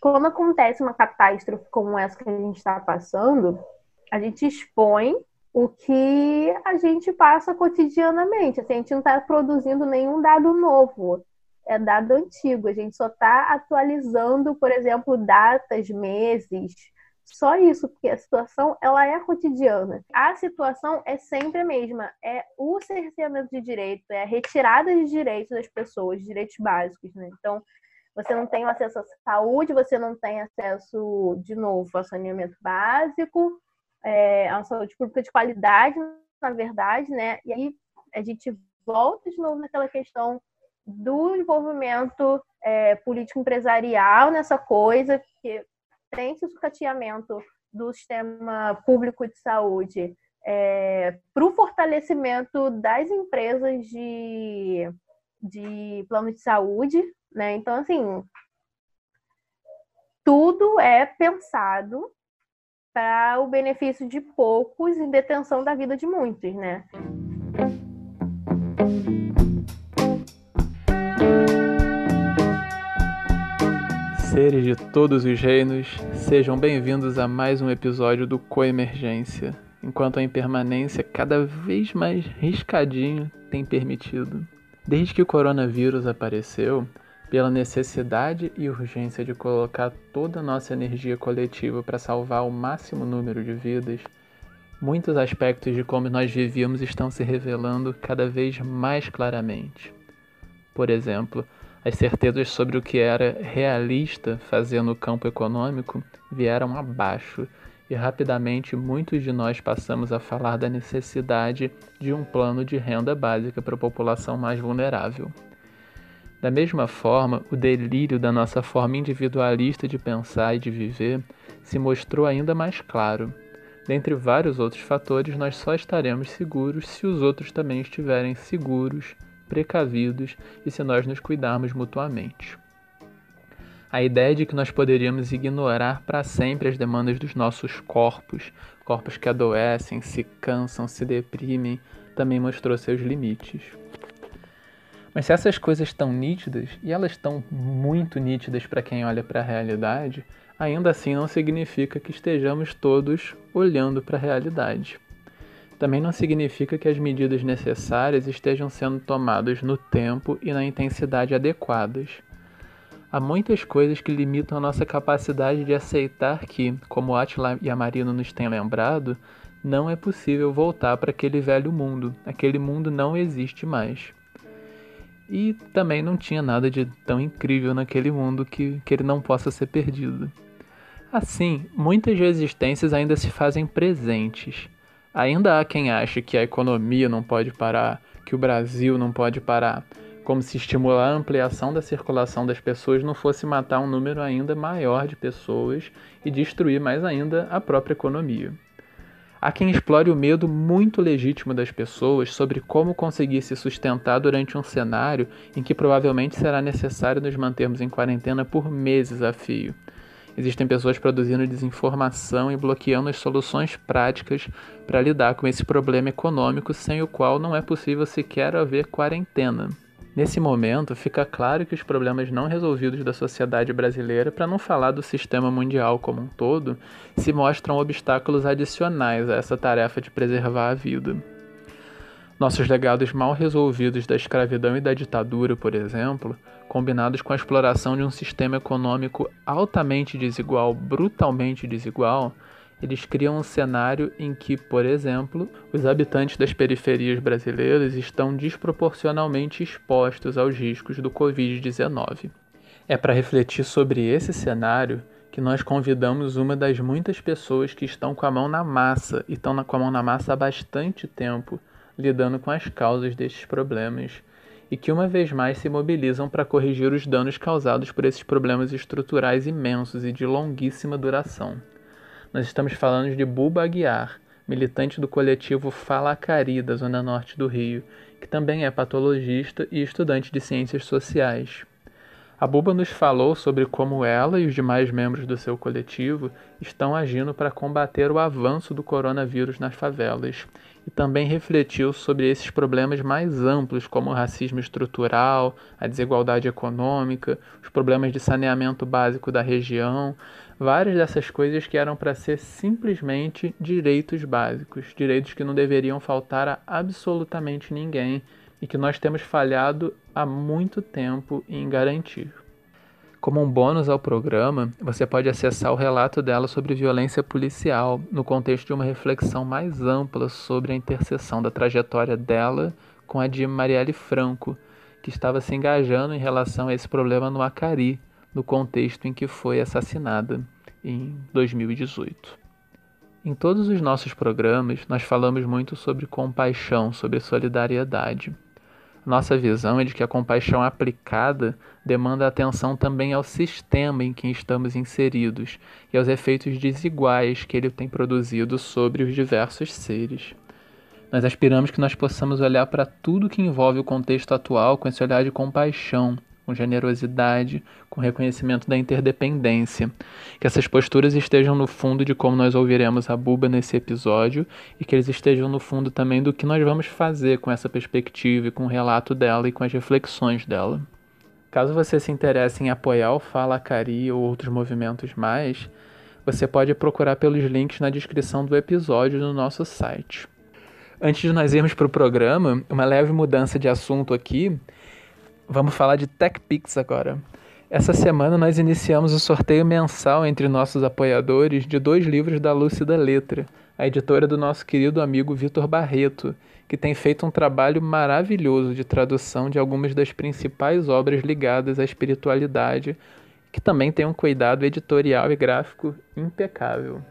quando acontece uma catástrofe como essa que a gente está passando, a gente expõe o que a gente passa cotidianamente. Assim, a gente não está produzindo nenhum dado novo, é dado antigo. A gente só está atualizando, por exemplo, datas, meses, só isso, porque a situação ela é cotidiana. A situação é sempre a mesma, é o cerceamento de direito, é a retirada de direitos das pessoas, direitos básicos, né? Então, você não tem acesso à saúde, você não tem acesso, de novo, ao saneamento básico, é, a saúde pública de qualidade, na verdade, né? E aí a gente volta de novo naquela questão do envolvimento é, político-empresarial nessa coisa, que tem esse sucateamento do sistema público de saúde é, para o fortalecimento das empresas de, de plano de saúde, né? Então, assim, tudo é pensado para o benefício de poucos em detenção da vida de muitos, né? Seres de todos os reinos, sejam bem-vindos a mais um episódio do Coemergência, enquanto a impermanência cada vez mais riscadinho tem permitido. Desde que o coronavírus apareceu, pela necessidade e urgência de colocar toda a nossa energia coletiva para salvar o máximo número de vidas, muitos aspectos de como nós vivíamos estão se revelando cada vez mais claramente. Por exemplo, as certezas sobre o que era realista fazer no campo econômico vieram abaixo e rapidamente muitos de nós passamos a falar da necessidade de um plano de renda básica para a população mais vulnerável. Da mesma forma, o delírio da nossa forma individualista de pensar e de viver se mostrou ainda mais claro. Dentre vários outros fatores, nós só estaremos seguros se os outros também estiverem seguros, precavidos e se nós nos cuidarmos mutuamente. A ideia de que nós poderíamos ignorar para sempre as demandas dos nossos corpos, corpos que adoecem, se cansam, se deprimem, também mostrou seus limites. Mas se essas coisas estão nítidas, e elas estão muito nítidas para quem olha para a realidade, ainda assim não significa que estejamos todos olhando para a realidade. Também não significa que as medidas necessárias estejam sendo tomadas no tempo e na intensidade adequadas. Há muitas coisas que limitam a nossa capacidade de aceitar que, como Atila e Amarino nos têm lembrado, não é possível voltar para aquele velho mundo. Aquele mundo não existe mais. E também não tinha nada de tão incrível naquele mundo que, que ele não possa ser perdido. Assim, muitas resistências ainda se fazem presentes. Ainda há quem ache que a economia não pode parar, que o Brasil não pode parar, como se estimular a ampliação da circulação das pessoas não fosse matar um número ainda maior de pessoas e destruir mais ainda a própria economia. Há quem explore o medo muito legítimo das pessoas sobre como conseguir se sustentar durante um cenário em que provavelmente será necessário nos mantermos em quarentena por meses a fio. Existem pessoas produzindo desinformação e bloqueando as soluções práticas para lidar com esse problema econômico sem o qual não é possível sequer haver quarentena. Nesse momento, fica claro que os problemas não resolvidos da sociedade brasileira, para não falar do sistema mundial como um todo, se mostram obstáculos adicionais a essa tarefa de preservar a vida. Nossos legados mal resolvidos da escravidão e da ditadura, por exemplo, combinados com a exploração de um sistema econômico altamente desigual, brutalmente desigual, eles criam um cenário em que, por exemplo, os habitantes das periferias brasileiras estão desproporcionalmente expostos aos riscos do Covid-19. É para refletir sobre esse cenário que nós convidamos uma das muitas pessoas que estão com a mão na massa e estão com a mão na massa há bastante tempo, lidando com as causas destes problemas e que uma vez mais se mobilizam para corrigir os danos causados por esses problemas estruturais imensos e de longuíssima duração. Nós estamos falando de Buba Aguiar, militante do coletivo Falacari, da Zona Norte do Rio, que também é patologista e estudante de ciências sociais. A Buba nos falou sobre como ela e os demais membros do seu coletivo estão agindo para combater o avanço do coronavírus nas favelas e também refletiu sobre esses problemas mais amplos, como o racismo estrutural, a desigualdade econômica, os problemas de saneamento básico da região, várias dessas coisas que eram para ser simplesmente direitos básicos, direitos que não deveriam faltar a absolutamente ninguém e que nós temos falhado há muito tempo em garantir. Como um bônus ao programa, você pode acessar o relato dela sobre violência policial, no contexto de uma reflexão mais ampla sobre a interseção da trajetória dela com a de Marielle Franco, que estava se engajando em relação a esse problema no Acari, no contexto em que foi assassinada, em 2018. Em todos os nossos programas, nós falamos muito sobre compaixão, sobre solidariedade. Nossa visão é de que a compaixão aplicada demanda atenção também ao sistema em que estamos inseridos e aos efeitos desiguais que ele tem produzido sobre os diversos seres. Nós aspiramos que nós possamos olhar para tudo que envolve o contexto atual com esse olhar de compaixão, com generosidade, com reconhecimento da interdependência. Que essas posturas estejam no fundo de como nós ouviremos a Buba nesse episódio e que eles estejam no fundo também do que nós vamos fazer com essa perspectiva e com o relato dela e com as reflexões dela. Caso você se interesse em apoiar o Fala Cari ou outros movimentos mais, você pode procurar pelos links na descrição do episódio no nosso site. Antes de nós irmos para o programa, uma leve mudança de assunto aqui. Vamos falar de TechPix agora. Essa semana nós iniciamos o sorteio mensal entre nossos apoiadores de dois livros da Lúcida Letra, a editora do nosso querido amigo Vitor Barreto, que tem feito um trabalho maravilhoso de tradução de algumas das principais obras ligadas à espiritualidade, que também tem um cuidado editorial e gráfico impecável.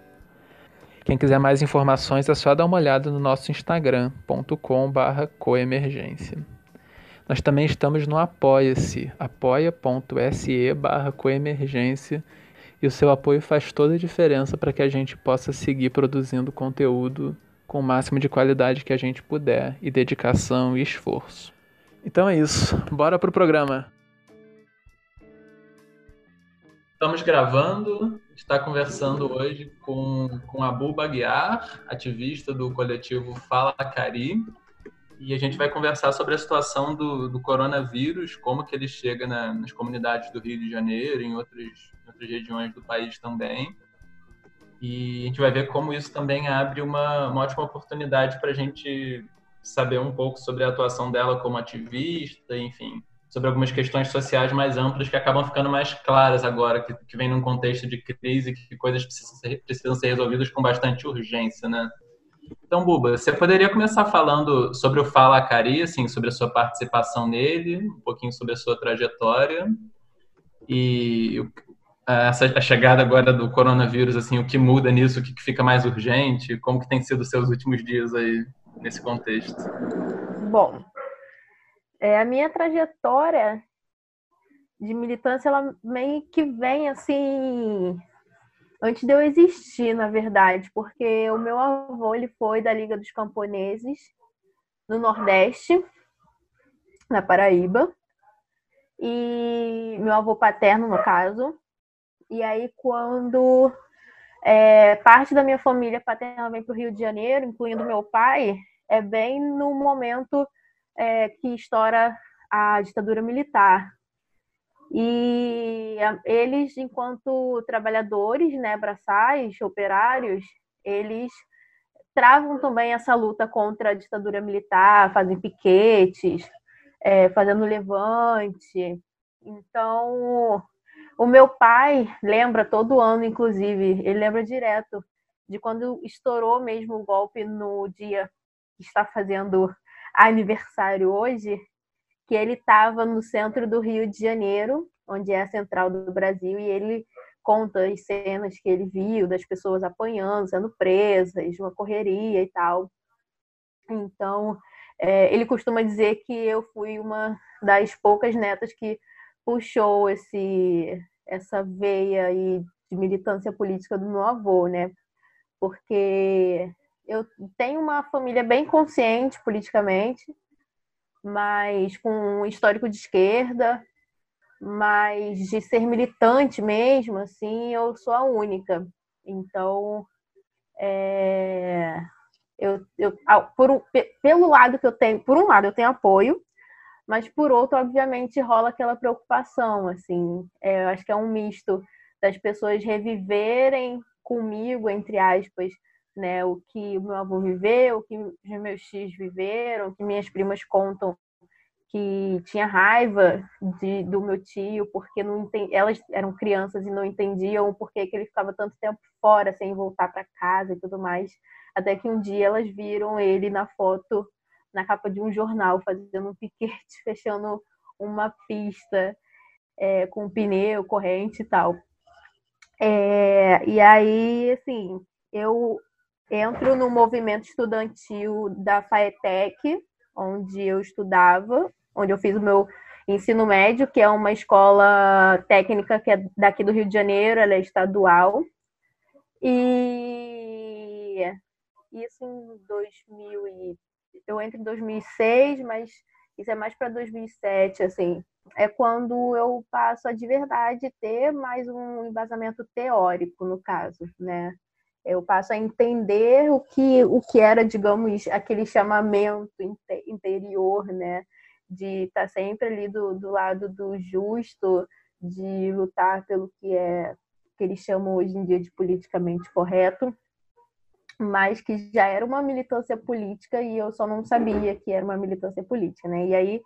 Quem quiser mais informações é só dar uma olhada no nosso instagram.com/coemergência. Nós também estamos no Apoia-se, apoia.se barra coemergência, e o seu apoio faz toda a diferença para que a gente possa seguir produzindo conteúdo com o máximo de qualidade que a gente puder, e dedicação e esforço. Então é isso, bora pro programa! Estamos gravando, está conversando hoje com, com Abu Baguiar, ativista do coletivo Fala Cari, e a gente vai conversar sobre a situação do, do coronavírus, como que ele chega na, nas comunidades do Rio de Janeiro, em outras, em outras regiões do país também. E a gente vai ver como isso também abre uma, uma ótima oportunidade para a gente saber um pouco sobre a atuação dela como ativista, enfim, sobre algumas questões sociais mais amplas que acabam ficando mais claras agora, que, que vem num contexto de crise, que coisas precisam ser, precisam ser resolvidas com bastante urgência, né? Então, Buba, você poderia começar falando sobre o Fala Cari, assim, sobre a sua participação nele, um pouquinho sobre a sua trajetória e essa a chegada agora do coronavírus, assim, o que muda nisso, o que fica mais urgente, como que tem sido os seus últimos dias aí nesse contexto? Bom, é, a minha trajetória de militância, ela meio que vem assim antes de eu existir, na verdade, porque o meu avô ele foi da Liga dos Camponeses no Nordeste, na Paraíba, e meu avô paterno, no caso. E aí, quando é, parte da minha família paterna vem para o Rio de Janeiro, incluindo meu pai, é bem no momento é, que estoura a ditadura militar. E eles, enquanto trabalhadores, né, braçais, operários, eles travam também essa luta contra a ditadura militar, fazem piquetes, é, fazendo levante. Então, o meu pai lembra todo ano, inclusive, ele lembra direto de quando estourou mesmo o golpe no dia que está fazendo aniversário hoje, que ele estava no centro do Rio de Janeiro, onde é a central do Brasil, e ele conta as cenas que ele viu das pessoas apanhando, sendo presas, uma correria e tal. Então, é, ele costuma dizer que eu fui uma das poucas netas que puxou esse essa veia aí de militância política do meu avô, né? Porque eu tenho uma família bem consciente politicamente, mas com um histórico de esquerda, mas de ser militante mesmo, assim, eu sou a única. Então, é, eu, eu, por, pelo lado que eu tenho, por um lado eu tenho apoio, mas por outro, obviamente, rola aquela preocupação, assim. É, eu acho que é um misto das pessoas reviverem comigo, entre aspas, né, o que o meu avô viveu, o que os meus tios viveram, o que minhas primas contam que tinha raiva de, do meu tio porque não entendi, elas eram crianças e não entendiam por que ele ficava tanto tempo fora sem voltar para casa e tudo mais, até que um dia elas viram ele na foto na capa de um jornal fazendo um piquete, fechando uma pista é, com pneu, corrente e tal. É, e aí, assim, eu entro no movimento estudantil da FAETEC, onde eu estudava, onde eu fiz o meu ensino médio, que é uma escola técnica que é daqui do Rio de Janeiro, ela é estadual. E isso em 2000 e... eu entro em 2006, mas isso é mais para 2007, assim. É quando eu passo a de verdade ter mais um embasamento teórico, no caso, né? Eu passo a entender o que, o que era, digamos, aquele chamamento interior, né? De estar sempre ali do, do lado do justo, de lutar pelo que é que eles chamam hoje em dia de politicamente correto, mas que já era uma militância política e eu só não sabia que era uma militância política, né? E aí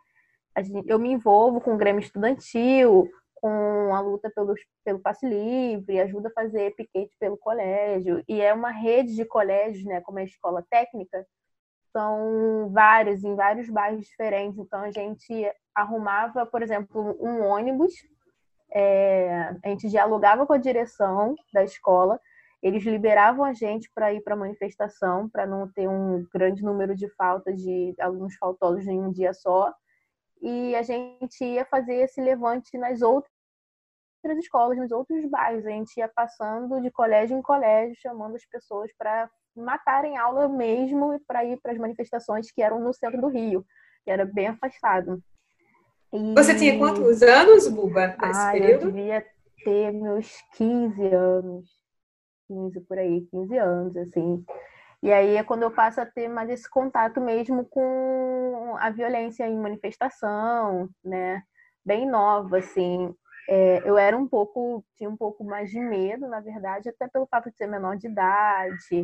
gente, eu me envolvo com o Grêmio Estudantil, com a luta pelo, pelo passe livre, ajuda a fazer piquete pelo colégio, e é uma rede de colégios, né, como a escola técnica, são vários, em vários bairros diferentes, então a gente arrumava, por exemplo, um ônibus, é, a gente dialogava com a direção da escola, eles liberavam a gente para ir para a manifestação, para não ter um grande número de faltas de alunos faltosos em um dia só, e a gente ia fazer esse levante nas outras outras escolas, nos outros bairros. A gente ia passando de colégio em colégio, chamando as pessoas para matarem aula mesmo e para ir para as manifestações que eram no centro do Rio, que era bem afastado. E... Você tinha quantos anos, Buba, nesse ah, período? Eu devia ter meus 15 anos. 15 por aí, 15 anos, assim. E aí é quando eu passo a ter mais esse contato mesmo com a violência em manifestação, né? Bem nova, assim. É, eu era um pouco, tinha um pouco mais de medo, na verdade, até pelo fato de ser menor de idade.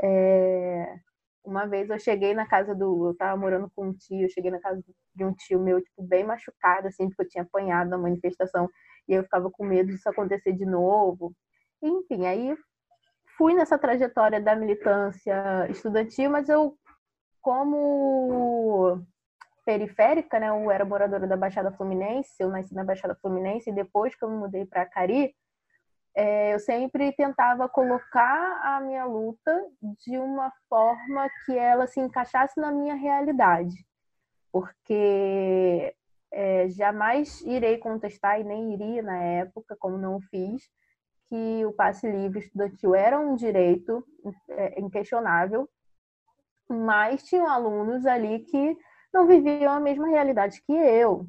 É, uma vez eu cheguei na casa do. Eu tava morando com um tio, cheguei na casa de um tio meu, tipo, bem machucado, assim, porque eu tinha apanhado na manifestação e eu ficava com medo disso acontecer de novo. Enfim, aí fui nessa trajetória da militância estudantil, mas eu, como periférica, né? Eu era moradora da Baixada Fluminense, eu nasci na Baixada Fluminense e depois que eu me mudei para Cari, é, eu sempre tentava colocar a minha luta de uma forma que ela se encaixasse na minha realidade, porque é, jamais irei contestar e nem iria na época, como não fiz, que o passe livre estudantil era um direito é, inquestionável, mas tinham alunos ali que não viviam a mesma realidade que eu.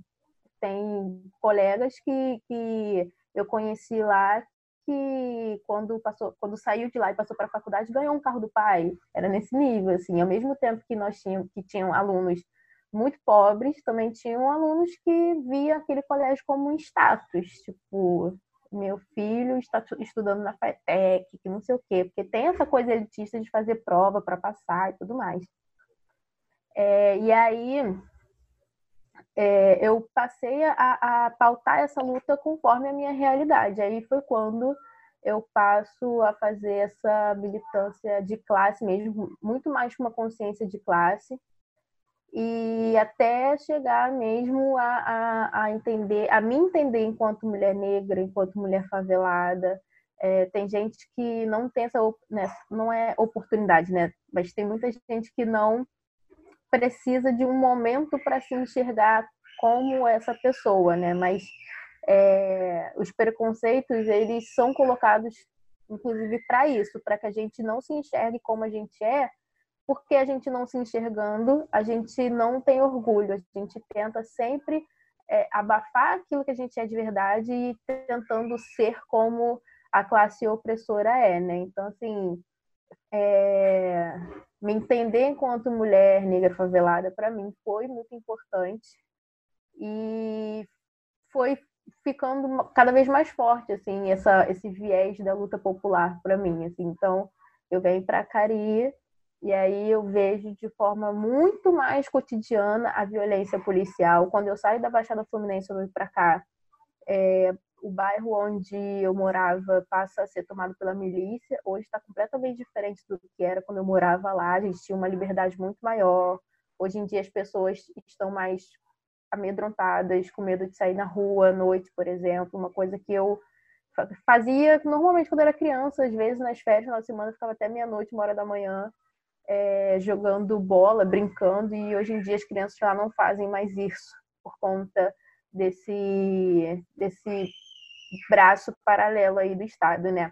Tem colegas que, que eu conheci lá que quando passou, quando saiu de lá e passou para a faculdade ganhou um carro do pai. Era nesse nível, assim. Ao mesmo tempo que nós tínhamos que tinham alunos muito pobres, também tinham alunos que via aquele colégio como um status, tipo meu filho está estudando na FATEC, que não sei o quê, porque tem essa coisa elitista de fazer prova para passar e tudo mais. É, e aí é, eu passei a, a pautar essa luta conforme a minha realidade. Aí foi quando eu passo a fazer essa militância de classe mesmo, muito mais com uma consciência de classe, e até chegar mesmo a, a, a, entender, a me entender enquanto mulher negra, enquanto mulher favelada. É, tem gente que não tem essa, né, não é oportunidade, né? Mas tem muita gente que não precisa de um momento para se enxergar como essa pessoa, né? Mas é, os preconceitos eles são colocados, inclusive, para isso, para que a gente não se enxergue como a gente é, porque a gente não se enxergando, a gente não tem orgulho, a gente tenta sempre é, abafar aquilo que a gente é de verdade e tentando ser como a classe opressora é, né? Então, assim, é, me entender enquanto mulher negra favelada, para mim, foi muito importante e foi ficando cada vez mais forte, assim, essa, esse viés da luta popular para mim, assim. Então, eu venho para Cari e aí eu vejo de forma muito mais cotidiana a violência policial. Quando eu saio da Baixada Fluminense eu venho para cá, é, o bairro onde eu morava passa a ser tomado pela milícia. Hoje está completamente diferente do que era quando eu morava lá. A gente tinha uma liberdade muito maior. Hoje em dia as pessoas estão mais amedrontadas, com medo de sair na rua à noite, por exemplo. Uma coisa que eu fazia normalmente quando era criança, às vezes nas férias, na semana, ficava até meia-noite, uma hora da manhã é, jogando bola, brincando, e hoje em dia as crianças já não fazem mais isso por conta desse, desse braço paralelo aí do Estado, né?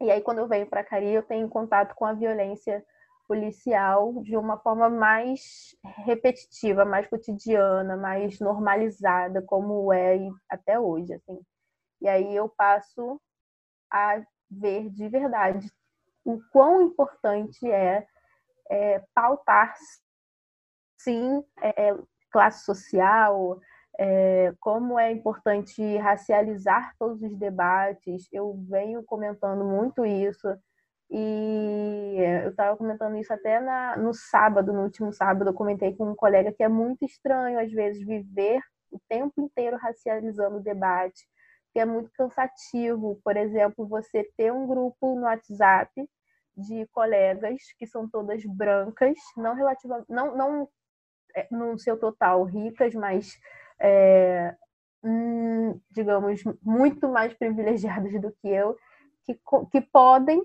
E aí, quando eu venho para Cari, eu tenho contato com a violência policial de uma forma mais repetitiva, mais cotidiana, mais normalizada, como é até hoje, assim. E aí eu passo a ver de verdade o quão importante é é, pautar, sim, é, classe social, é, como é importante racializar todos os debates. Eu venho comentando muito isso e eu estava comentando isso até na, no sábado, no último sábado, eu comentei com um colega que é muito estranho, às vezes, viver o tempo inteiro racializando o debate, que é muito cansativo. Por exemplo, você ter um grupo no WhatsApp de colegas que são todas brancas, não relativa, não, não é, no seu total ricas, mas é, hum, digamos muito mais privilegiadas do que eu, que, que podem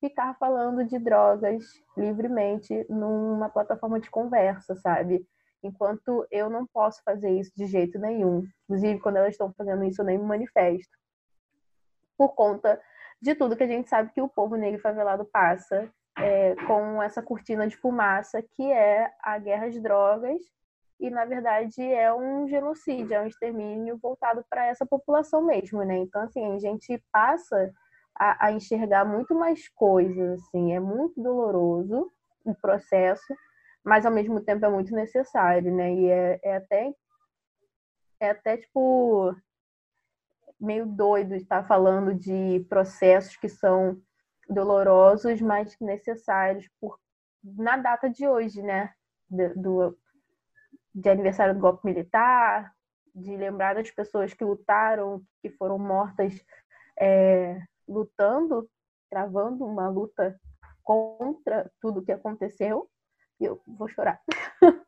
ficar falando de drogas livremente numa plataforma de conversa, sabe? Enquanto eu não posso fazer isso de jeito nenhum. Inclusive, quando elas estão fazendo isso, eu nem me manifesto. Por conta de tudo que a gente sabe que o povo negro favelado passa é, com essa cortina de fumaça que é a guerra de drogas e na verdade é um genocídio, é um extermínio voltado para essa população mesmo, né? Então assim a gente passa a, a, enxergar muito mais coisas, assim, é muito doloroso o processo, mas ao mesmo tempo é muito necessário, né? E é, é até é até tipo meio doido estar falando de processos que são dolorosos, mas necessários por, na data de hoje, né? Do, do, de aniversário do golpe militar, de lembrar das pessoas que lutaram, que foram mortas é, lutando, travando uma luta contra tudo que aconteceu. E eu vou chorar.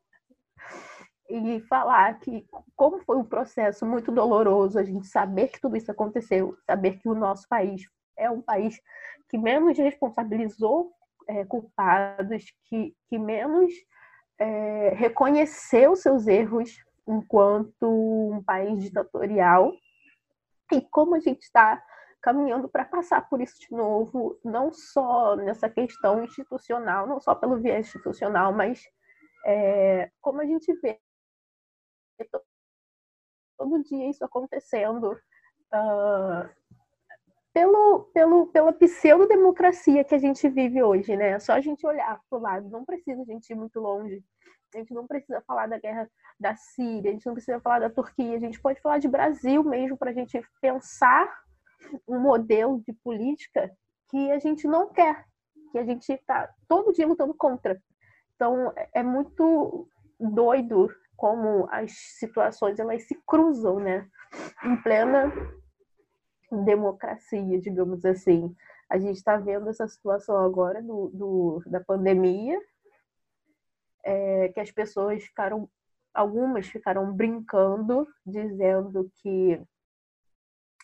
e falar que como foi um processo muito doloroso a gente saber que tudo isso aconteceu, saber que o nosso país é um país que menos responsabilizou é, culpados, que, que menos é, reconheceu seus erros enquanto um país ditatorial. E como a gente está caminhando para passar por isso de novo, não só nessa questão institucional, não só pelo viés institucional, mas é, como a gente vê todo dia isso acontecendo uh, pelo, pelo, pela pseudo-democracia que a gente vive hoje, né? É só a gente olhar para o lado, não precisa a gente ir muito longe. A gente não precisa falar da guerra da Síria, a gente não precisa falar da Turquia, a gente pode falar de Brasil mesmo para a gente pensar um modelo de política que a gente não quer, que a gente está todo dia lutando contra. Então é muito doido como as situações elas se cruzam, né? Em plena democracia, digamos assim. A gente está vendo essa situação agora do, do da pandemia, é, que as pessoas ficaram, algumas ficaram brincando, dizendo que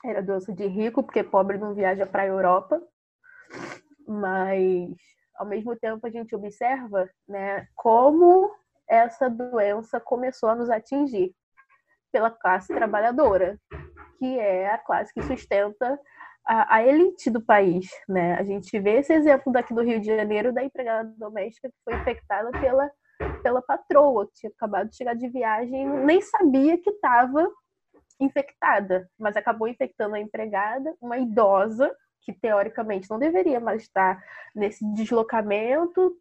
era doença de rico, porque pobre não viaja para a Europa, mas ao mesmo tempo a gente observa, né, como essa doença começou a nos atingir pela classe trabalhadora, que é a classe que sustenta a, a, elite do país, né? A gente vê esse exemplo daqui do Rio de Janeiro da empregada doméstica que foi infectada pela pela patroa, que tinha acabado de chegar de viagem, nem sabia que estava infectada, mas acabou infectando a empregada, uma idosa, que teoricamente não deveria mais estar nesse deslocamento.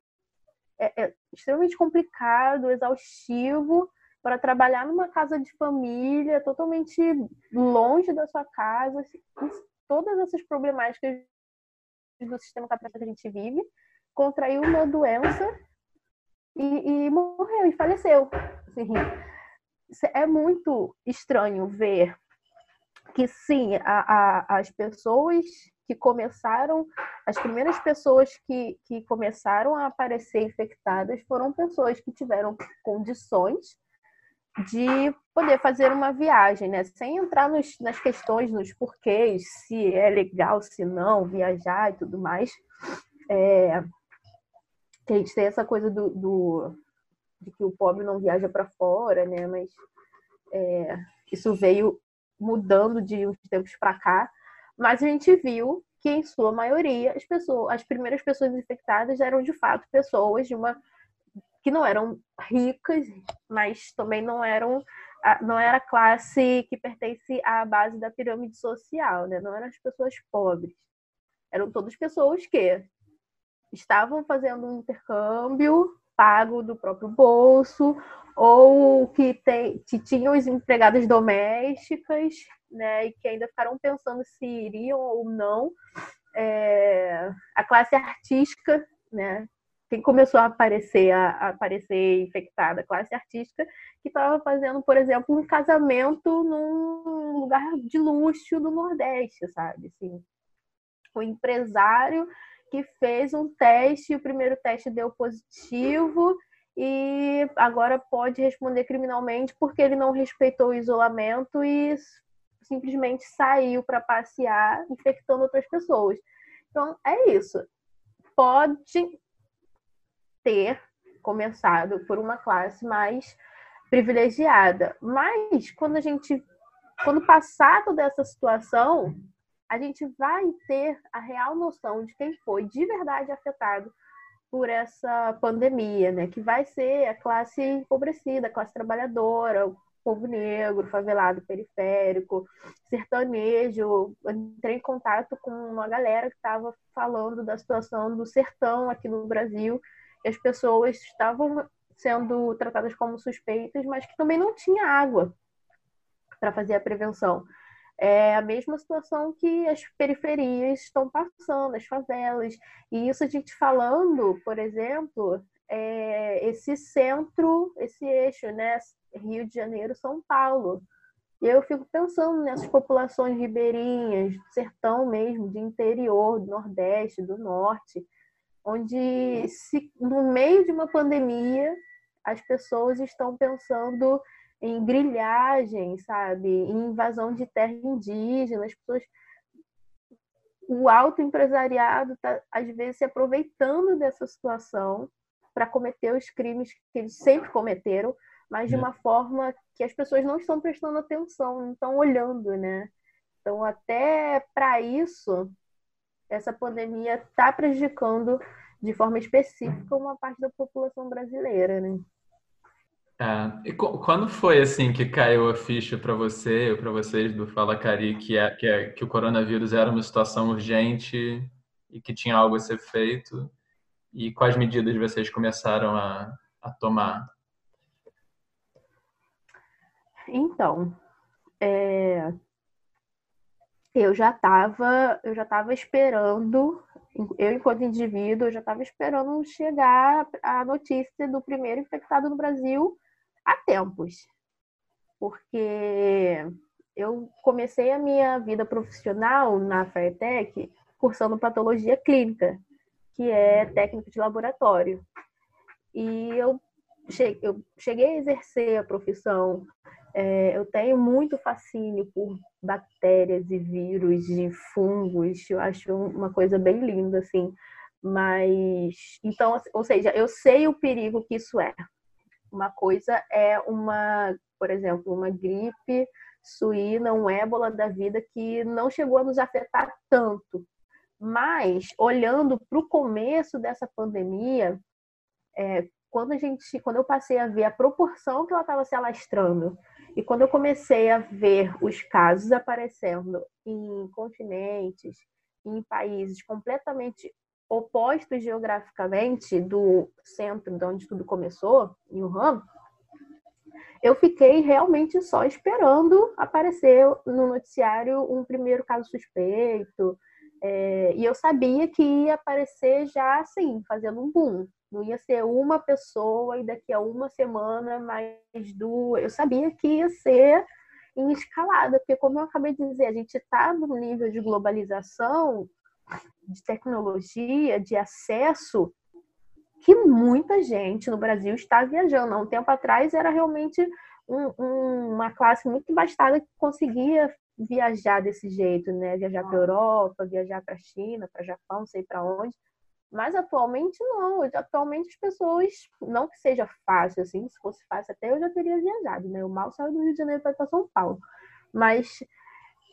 É, é extremamente complicado, exaustivo para trabalhar numa casa de família, totalmente longe da sua casa, todas essas problemáticas do sistema capitalista que a gente vive, contraiu uma doença e, e morreu e faleceu. Assim, é muito estranho ver que sim, a, a, as pessoas que começaram, as primeiras pessoas que, que começaram a aparecer infectadas foram pessoas que tiveram condições de poder fazer uma viagem, né? Sem entrar nos, nas questões, nos porquês, se é legal, se não, viajar e tudo mais. É, que a gente tem essa coisa do, do de que o pobre não viaja para fora, né? Mas é, isso veio mudando de uns tempos para cá. Mas a gente viu que, em sua maioria, as pessoas, as primeiras pessoas infectadas eram de fato pessoas de uma que não eram ricas, mas também não eram não era a classe que pertence à base da pirâmide social, né? Não eram as pessoas pobres. Eram todas pessoas que estavam fazendo um intercâmbio pago do próprio bolso ou que, tem, que tinham as empregadas domésticas, né? E que ainda ficaram pensando se iriam ou não. É, a classe artística, né? Quem começou a aparecer, a, a aparecer infectada, classe artística, que estava fazendo, por exemplo, um casamento num lugar de luxo do Nordeste, sabe? Assim, o empresário que fez um teste, o primeiro teste deu positivo e agora pode responder criminalmente porque ele não respeitou o isolamento e simplesmente saiu para passear, infectando outras pessoas. Então, é isso. Pode ter começado por uma classe mais privilegiada. Mas quando a gente, quando passar toda essa situação, a gente vai ter a real noção de quem foi de verdade afetado por essa pandemia, né? Que vai ser a classe empobrecida, a classe trabalhadora, o povo negro, favelado, periférico, sertanejo. Eu entrei em contato com uma galera que estava falando da situação do sertão aqui no Brasil as pessoas estavam sendo tratadas como suspeitas, mas que também não tinha água para fazer a prevenção. É a mesma situação que as periferias estão passando, as favelas. E isso a gente falando, por exemplo, é esse centro, esse eixo, né? Rio de Janeiro, São Paulo. E eu fico pensando nessas populações ribeirinhas, sertão mesmo, de interior, do Nordeste, do Norte, onde se, no meio de uma pandemia as pessoas estão pensando em grilhagem, sabe, em invasão de terra indígena, as pessoas o alto empresariado está às vezes se aproveitando dessa situação para cometer os crimes que eles sempre cometeram, mas de uhum. uma forma que as pessoas não estão prestando atenção, não estão olhando, né? Então, até para isso, essa pandemia está prejudicando de forma específica uma parte da população brasileira, né? É. E quando foi assim que caiu a ficha para você ou para vocês do Fala Cari que, é, que, é, que o coronavírus era uma situação urgente e que tinha algo a ser feito? E quais medidas vocês começaram a, a tomar? Então, é, eu já estava eu já estava esperando eu enquanto indivíduo eu já estava esperando chegar a notícia do primeiro infectado no Brasil há tempos. Porque eu comecei a minha vida profissional na FAETEC cursando patologia clínica que é técnica de laboratório. E eu cheguei a exercer a profissão é, eu tenho muito fascínio por bactérias e vírus e fungos. Eu acho uma coisa bem linda, assim. Mas, então, ou seja, eu sei o perigo que isso é. Uma coisa é uma, por exemplo, uma gripe suína, um ébola da vida que não chegou a nos afetar tanto. Mas, olhando para o começo dessa pandemia, é, quando a gente, quando eu passei a ver a proporção que ela estava se alastrando e quando eu comecei a ver os casos aparecendo em continentes, em países completamente opostos geograficamente do centro de onde tudo começou, em Wuhan, eu fiquei realmente só esperando aparecer no noticiário um primeiro caso suspeito. É, e eu sabia que ia aparecer já assim, fazendo um boom. Não ia ser uma pessoa e daqui a uma semana mais duas. Eu sabia que ia ser em escalada, porque como eu acabei de dizer, a gente está no nível de globalização, de tecnologia, de acesso, que muita gente no Brasil está viajando. Há um tempo atrás era realmente um, um, uma classe muito bastada que conseguia viajar desse jeito, né? Viajar para Europa, viajar para China, para Japão, não sei para onde. Mas atualmente não. Atualmente as pessoas, não que seja fácil assim, se fosse fácil até eu já teria viajado, né? Eu mal saio do Rio de Janeiro para São Paulo. Mas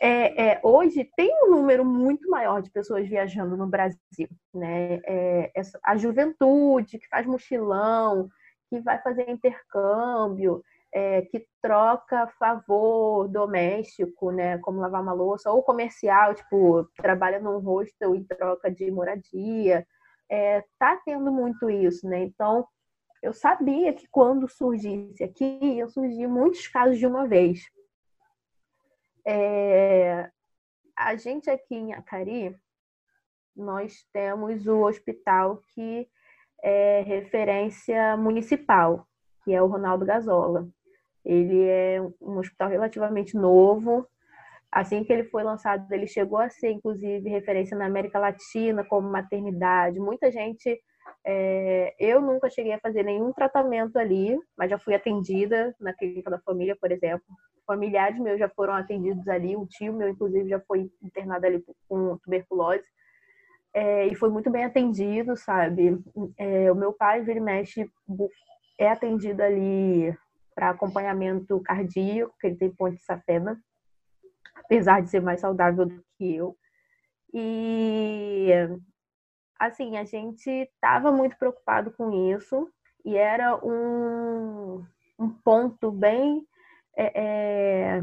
é, é, hoje tem um número muito maior de pessoas viajando no Brasil, né? É, a juventude que faz mochilão, que vai fazer intercâmbio, é, que troca favor doméstico, né? Como lavar uma louça, ou comercial, tipo, trabalha num hostel em troca de moradia é, tá tendo muito isso, né? Então, eu sabia que quando surgisse aqui, iam surgir muitos casos de uma vez. É, a gente aqui em Acari, nós temos o hospital que é referência municipal, que é o Ronaldo Gazola. Ele é um hospital relativamente novo, Assim que ele foi lançado, ele chegou a ser, inclusive, referência na América Latina como maternidade. Muita gente. É, eu nunca cheguei a fazer nenhum tratamento ali, mas já fui atendida na clínica da família, por exemplo. Familiares meus já foram atendidos ali, um tio meu, inclusive, já foi internado ali com tuberculose. É, e foi muito bem atendido, sabe? É, o meu pai, vira e mexe, é atendido ali para acompanhamento cardíaco, que ele tem ponte safena apesar de ser mais saudável do que eu. E assim, a gente estava muito preocupado com isso e era um, um ponto bem, é, é,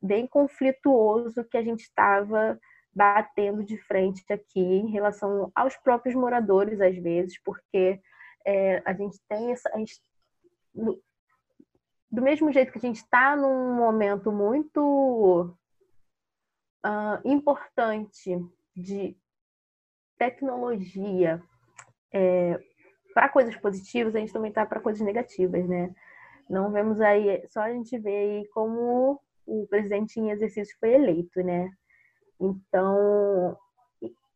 bem conflituoso que a gente estava batendo de frente aqui em relação aos próprios moradores, às vezes, porque é, a gente tem essa. Gente, do mesmo jeito que a gente está num momento muito uh, importante de tecnologia é, para coisas positivas, a gente também está para coisas negativas, né? Não vemos aí, só a gente vê aí como o presidente em exercício foi eleito, né? Então,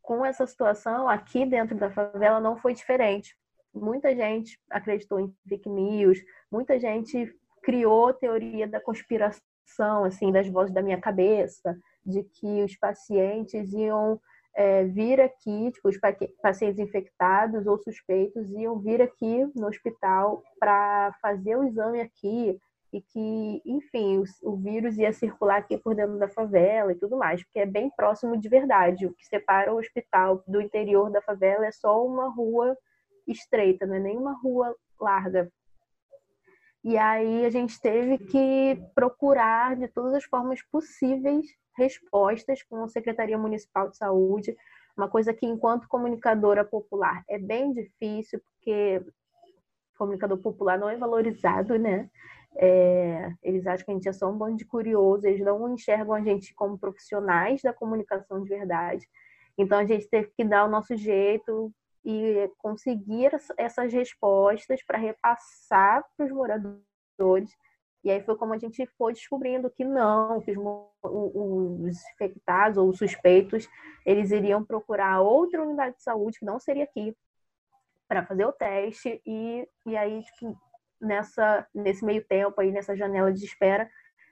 com essa situação, aqui dentro da favela não foi diferente. Muita gente acreditou em fake news, muita gente criou teoria da conspiração, assim, das vozes da minha cabeça, de que os pacientes iam é, vir aqui, tipo, os pacientes infectados ou suspeitos iam vir aqui no hospital para fazer o exame aqui e que, enfim, o, o, vírus ia circular aqui por dentro da favela e tudo mais, porque é bem próximo de verdade. O que separa o hospital do interior da favela é só uma rua estreita, não é nem uma rua larga. E aí a gente teve que procurar de todas as formas possíveis respostas com a Secretaria Municipal de Saúde, uma coisa que, enquanto comunicadora popular, é bem difícil, porque comunicador popular não é valorizado, né? É, eles acham que a gente é só um bando de curiosos, eles não enxergam a gente como profissionais da comunicação de verdade. Então, a gente teve que dar o nosso jeito e conseguir essas respostas para repassar para os moradores e aí foi como a gente foi descobrindo que não, que os, os infectados ou os suspeitos, eles iriam procurar outra unidade de saúde que não seria aqui para fazer o teste e, e aí tipo, nessa nesse meio tempo aí nessa janela de espera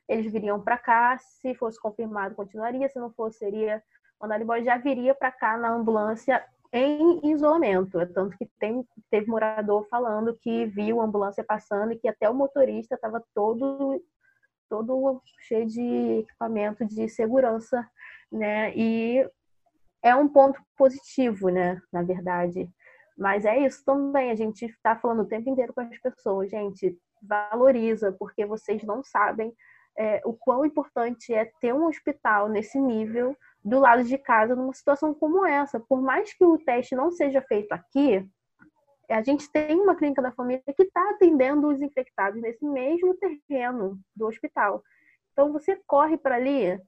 eles viriam para cá se fosse confirmado continuaria se não fosse seria mandado embora já viria para cá na ambulância em isolamento. É tanto que tem, teve morador falando que viu a ambulância passando e que até o motorista estava todo, todo cheio de equipamento de segurança, né? E é um ponto positivo, né? Na verdade, Mas é isso também, a gente está falando o tempo inteiro com as pessoas, gente, valoriza, porque vocês não sabem é, o quão importante é ter um hospital nesse nível do lado de casa numa situação como essa. Por mais que o teste não seja feito aqui, a gente tem uma clínica da família que está atendendo os infectados nesse mesmo terreno do hospital. Então você corre para ali,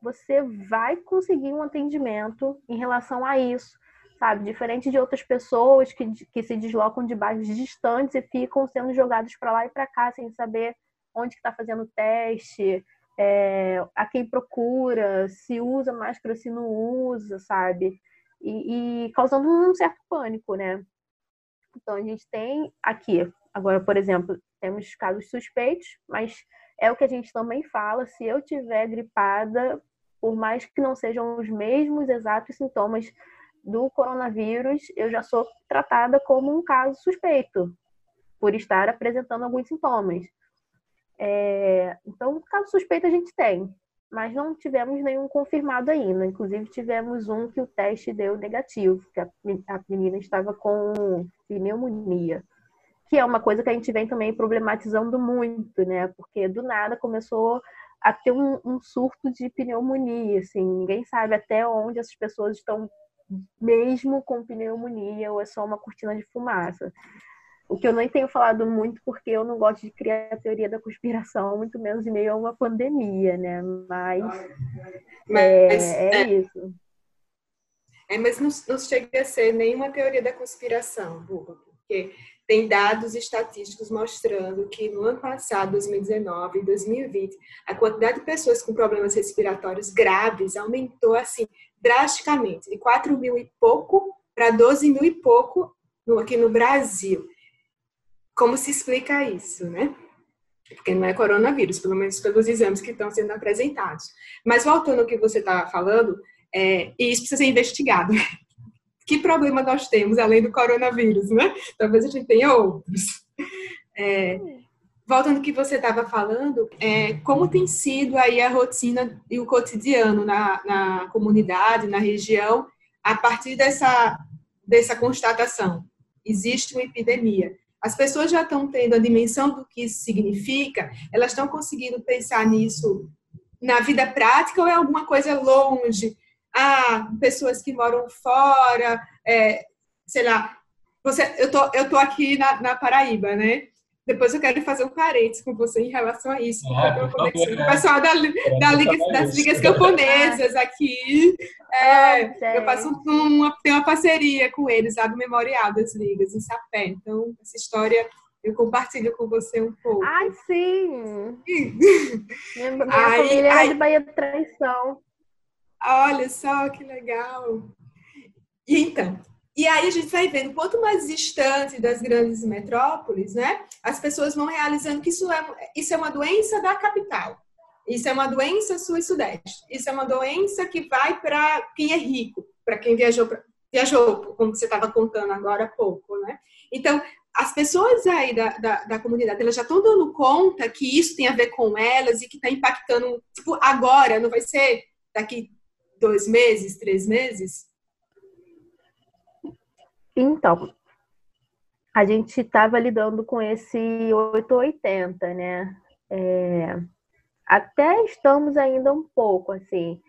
você vai conseguir um atendimento em relação a isso, sabe? Diferente de outras pessoas que, que se deslocam de bairros distantes e ficam sendo jogados para lá e para cá sem saber onde está fazendo o teste, é, a quem procura, se usa máscara, se não usa, sabe? E, e, causando um certo pânico, né? Então a gente tem aqui, agora, por exemplo, temos casos suspeitos, mas é o que a gente também fala, se eu tiver gripada, por mais que não sejam os mesmos exatos sintomas do coronavírus, eu já sou tratada como um caso suspeito, por estar apresentando alguns sintomas. É, então, caso suspeito a gente tem, mas não tivemos nenhum confirmado ainda. Inclusive, tivemos um que o teste deu negativo, que a, menina estava com pneumonia, que é uma coisa que a gente vem também problematizando muito, né? Porque do nada começou a ter um, um surto de pneumonia, assim, ninguém sabe até onde essas pessoas estão mesmo com pneumonia ou é só uma cortina de fumaça. O que eu nem tenho falado muito, porque eu não gosto de criar a teoria da conspiração, muito menos em meio a uma pandemia, né? Mas, mas é, é, é, isso. É, mas não, não chega a ser nenhuma teoria da conspiração, Buba, porque tem dados estatísticos mostrando que no ano passado, 2019 e 2020, a quantidade de pessoas com problemas respiratórios graves aumentou assim drasticamente, de 4 mil e pouco para 12 mil e pouco aqui no Brasil. Como se explica isso, né? Porque não é coronavírus, pelo menos pelos exames que estão sendo apresentados. Mas voltando ao que você está falando, é, isso precisa ser investigado. que problema nós temos além do coronavírus, né? Talvez a gente tenha outros. É, voltando ao que você estava falando, é, como tem sido aí a rotina e o cotidiano na, na comunidade, na região, a partir dessa, dessa constatação? Existe uma epidemia as pessoas já estão tendo a dimensão do que isso significa, elas estão conseguindo pensar nisso na vida prática ou é alguma coisa longe? Ah, pessoas que moram fora, é, sei lá. Você, eu, tô, eu tô aqui na, na Paraíba, né? Depois eu quero fazer um parênteses com você em relação a isso. Ah, o pessoal da, da Liga, das ligas camponesas aqui. É, eu faço uma, tenho uma parceria com eles lá do Memorial das Ligas, em Sapé. Então, essa história eu compartilho com você um pouco. Ai, sim! minha minha ai, família ai, é de Bahia de Traição. Olha só que legal! E então, e aí a gente vai vendo, quanto mais distante das grandes metrópoles, né, as pessoas vão realizando que isso é, isso é uma doença da capital. Isso é uma doença sul e sudeste. Isso é uma doença que vai para quem é rico, para quem viajou, pra, viajou, como você estava contando agora há pouco, né? Então, as pessoas aí da, da, da comunidade, elas já estão dando conta que isso tem a ver com elas e que está impactando, tipo, agora, não vai ser daqui dois meses, três meses? Então, a gente estava lidando com esse 880, né? É, até estamos ainda um pouco assim.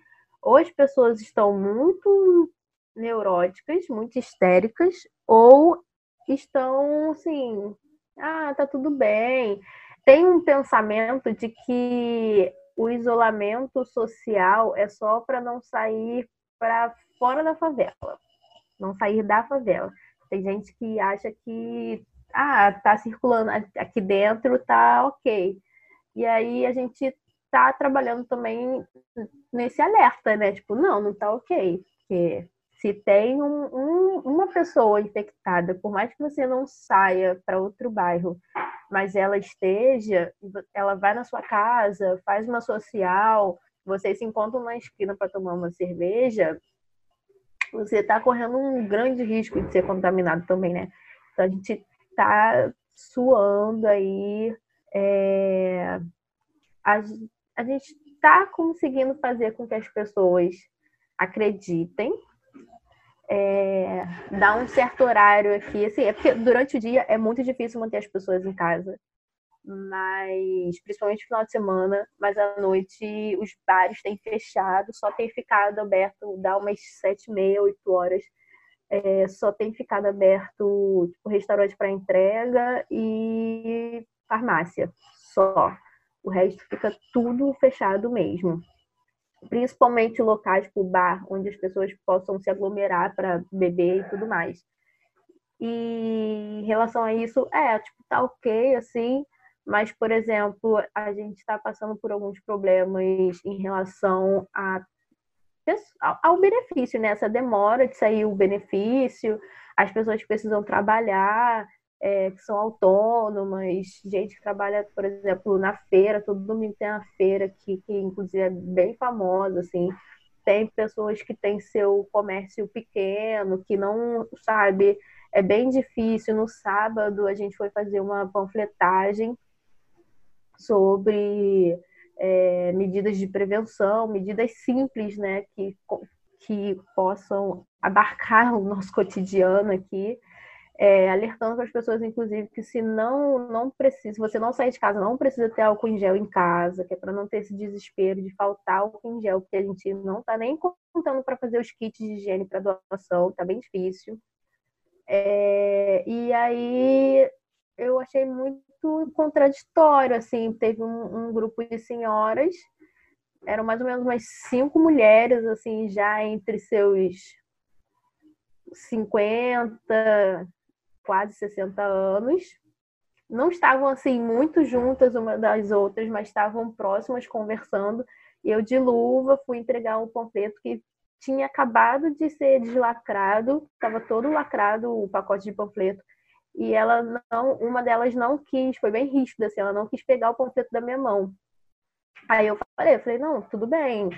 Ou as pessoas estão muito neuróticas, muito histéricas, ou estão assim, ah, tá tudo bem. Tem um pensamento de que o isolamento social é só para não sair para fora da favela não sair da favela. Tem gente que acha que ah, tá circulando aqui dentro, tá ok. E aí a gente tá trabalhando também nesse alerta, né? Tipo, não, não tá ok. Porque se tem um, um, uma pessoa infectada, por mais que você não saia para outro bairro, mas ela esteja, ela vai na sua casa, faz uma social, vocês se encontram na esquina para tomar uma cerveja, você está correndo um grande risco de ser contaminado também, né? Então a gente está suando aí. É... A, a gente está conseguindo fazer com que as pessoas acreditem. é, dar um certo horário aqui. Assim, é porque durante o dia é muito difícil manter as pessoas em casa. Mas, principalmente no final de semana, mas à noite os bares têm fechado, só tem ficado aberto, dá umas sete e meia, oito horas. É, só tem ficado aberto tipo, restaurante para entrega e farmácia, só. O resto fica tudo fechado mesmo principalmente locais tipo bar, onde as pessoas possam se aglomerar para beber e tudo mais. E em relação a isso, é, tipo, tá ok, assim, mas, por exemplo, a gente está passando por alguns problemas em relação a, ao benefício, né? Essa demora de sair o benefício, as pessoas precisam trabalhar, é, que são autônomas, gente que trabalha, por exemplo, na feira, todo domingo tem uma feira aqui, que inclusive é bem famosa, assim. Tem pessoas que têm seu comércio pequeno, que não, sabe, é bem difícil. No sábado a gente foi fazer uma panfletagem sobre é, medidas de prevenção, medidas simples, né, que, que possam abarcar o nosso cotidiano aqui é, alertando para as pessoas, inclusive, que se não não precisa, você não sair de casa, não precisa ter álcool em gel em casa, que é para não ter esse desespero de faltar álcool em gel, porque a gente não está nem contando para fazer os kits de higiene para doação, tá bem difícil. É, e aí eu achei muito contraditório, assim, teve um, um grupo de senhoras, eram mais ou menos umas cinco mulheres, assim, já entre seus 50, quase 60 anos. Não estavam assim muito juntas uma das outras, mas estavam próximas conversando. E eu de luva fui entregar um panfleto que tinha acabado de ser deslacrado, estava todo lacrado o pacote de panfleto. E ela não, uma delas não quis, foi bem rígida assim, ela não quis pegar o panfleto da minha mão. Aí eu falei, falei, não, tudo bem,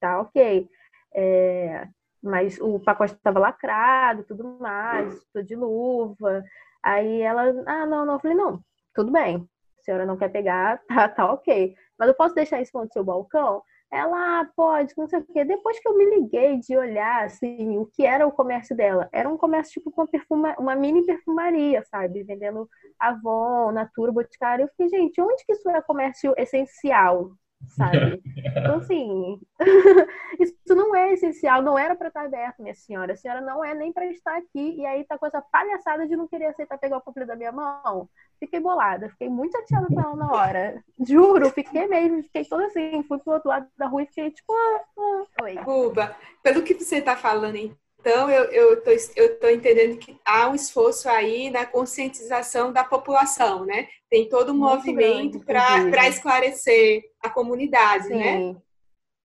tá ok. É, mas o pacote estava lacrado, tudo mais, estou de luva. Aí ela, ah, não, não, eu falei, não, tudo bem, a senhora não quer pegar, tá, tá ok. Mas eu posso deixar isso no seu balcão? Ela, ah, pode, não sei o quê. Depois que eu me liguei de olhar, assim, o que era o comércio dela, era um comércio tipo uma, perfuma, uma mini perfumaria, sabe? Vendendo Avon, Natura, Boticário. Eu fiquei, gente, onde que isso é comércio essencial, sabe? Então, assim, isso não é essencial, não era para estar aberto, minha senhora. A senhora não é nem para estar aqui, e aí tá com essa palhaçada de não querer aceitar pegar o completo da minha mão. Fiquei bolada, fiquei muito chateada com ela na hora. Juro, fiquei mesmo, fiquei toda assim, fui pro outro lado da rua e fiquei tipo, ah, ah. oi. Cuba, pelo que você tá falando, então, eu, eu, tô, eu tô entendendo que há um esforço aí na conscientização da população, né? Tem todo um Muito movimento para esclarecer a comunidade, sim. né?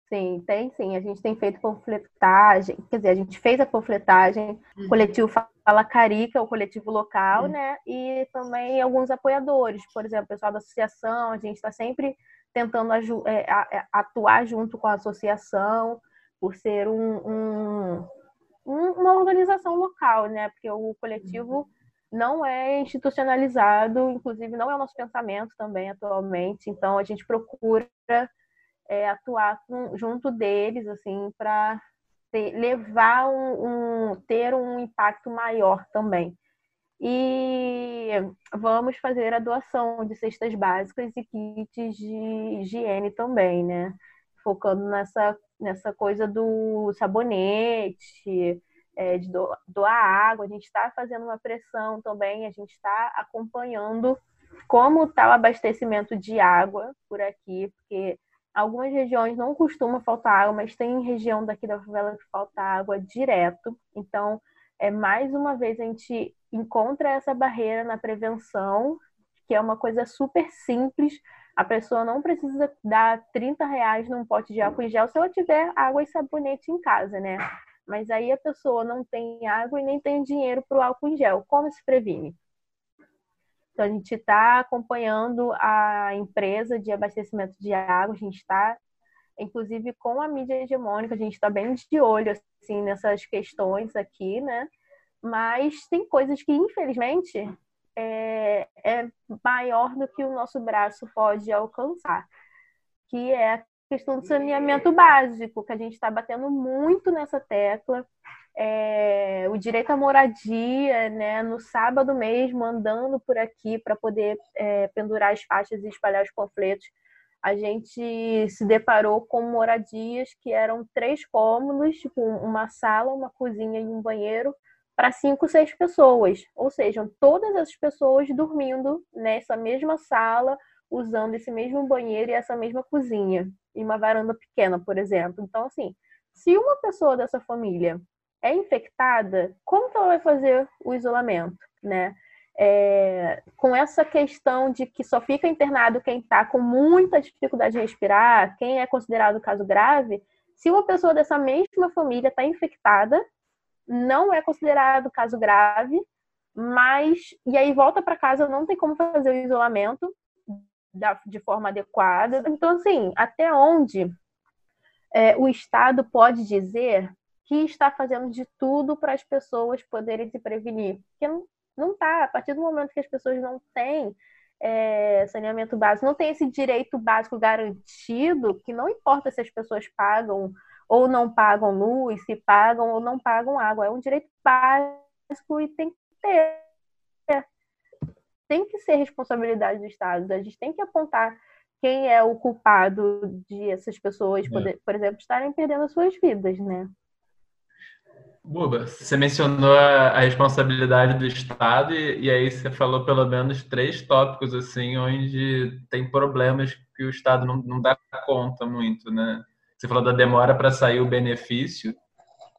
Sim, tem sim. A gente tem feito panfletagem, quer dizer, a gente fez a panfletagem, uhum. coletivo Fala Carica, o coletivo local, uhum. né? E também alguns apoiadores, por exemplo, o pessoal da associação, a gente está sempre tentando é, é, atuar junto com a associação, por ser um, um uma organização local, né? Porque o coletivo não é institucionalizado, inclusive não é o nosso pensamento também atualmente. Então a gente procura é, atuar com, junto deles, assim, para levar um, um, ter um impacto maior também. E vamos fazer a doação de cestas básicas e kits de higiene também, né? Focando nessa nessa coisa do sabonete, é, de doar água, a gente está fazendo uma pressão também, a gente está acompanhando como está o abastecimento de água por aqui, porque algumas regiões não costuma faltar água, mas tem região daqui da favela que falta água direto. Então, é mais uma vez a gente encontra essa barreira na prevenção, que é uma coisa super simples, a pessoa não precisa dar 30 reais num pote de álcool em gel se ela tiver água e sabonete em casa, né? Mas aí a pessoa não tem água e nem tem dinheiro para o álcool em gel. Como se previne? Então, a gente está acompanhando a empresa de abastecimento de água, a gente está, inclusive, com a mídia hegemônica, a gente está bem de olho assim, nessas questões aqui, né? Mas tem coisas que, infelizmente, é, é maior do que o nosso braço pode alcançar, que é a questão do saneamento básico, que a gente está batendo muito nessa tecla. é, o direito à moradia, né? No sábado mesmo, andando por aqui para poder é, pendurar as faixas e espalhar os panfletos, a gente se deparou com moradias que eram três cômodos, tipo uma sala, uma cozinha e um banheiro para cinco, seis pessoas. Ou seja, todas as pessoas dormindo nessa mesma sala, usando esse mesmo banheiro e essa mesma cozinha, e uma varanda pequena, por exemplo. Então, assim, se uma pessoa dessa família é infectada, como que ela vai fazer o isolamento, né? É, com essa questão de que só fica internado quem está com muita dificuldade de respirar, quem é considerado caso grave, se uma pessoa dessa mesma família está infectada, não é considerado caso grave, mas e aí volta para casa, não tem como fazer o isolamento da, de forma adequada. Então, assim, até onde é, o Estado pode dizer que está fazendo de tudo para as pessoas poderem se prevenir. Porque não, não tá. A partir do momento que as pessoas não têm é, saneamento básico, não têm esse direito básico garantido, que não importa se as pessoas pagam ou não pagam luz, se pagam ou não pagam água. É um direito básico e tem que ter. Tem que ser responsabilidade do Estado. A gente tem que apontar quem é o culpado de essas pessoas, é. poder, por exemplo, estarem perdendo as suas vidas, né? Buba, você mencionou a, a responsabilidade do Estado e, e, aí você falou pelo menos três tópicos assim onde tem problemas que o Estado não, não dá conta muito, né? Você falou da demora para sair o benefício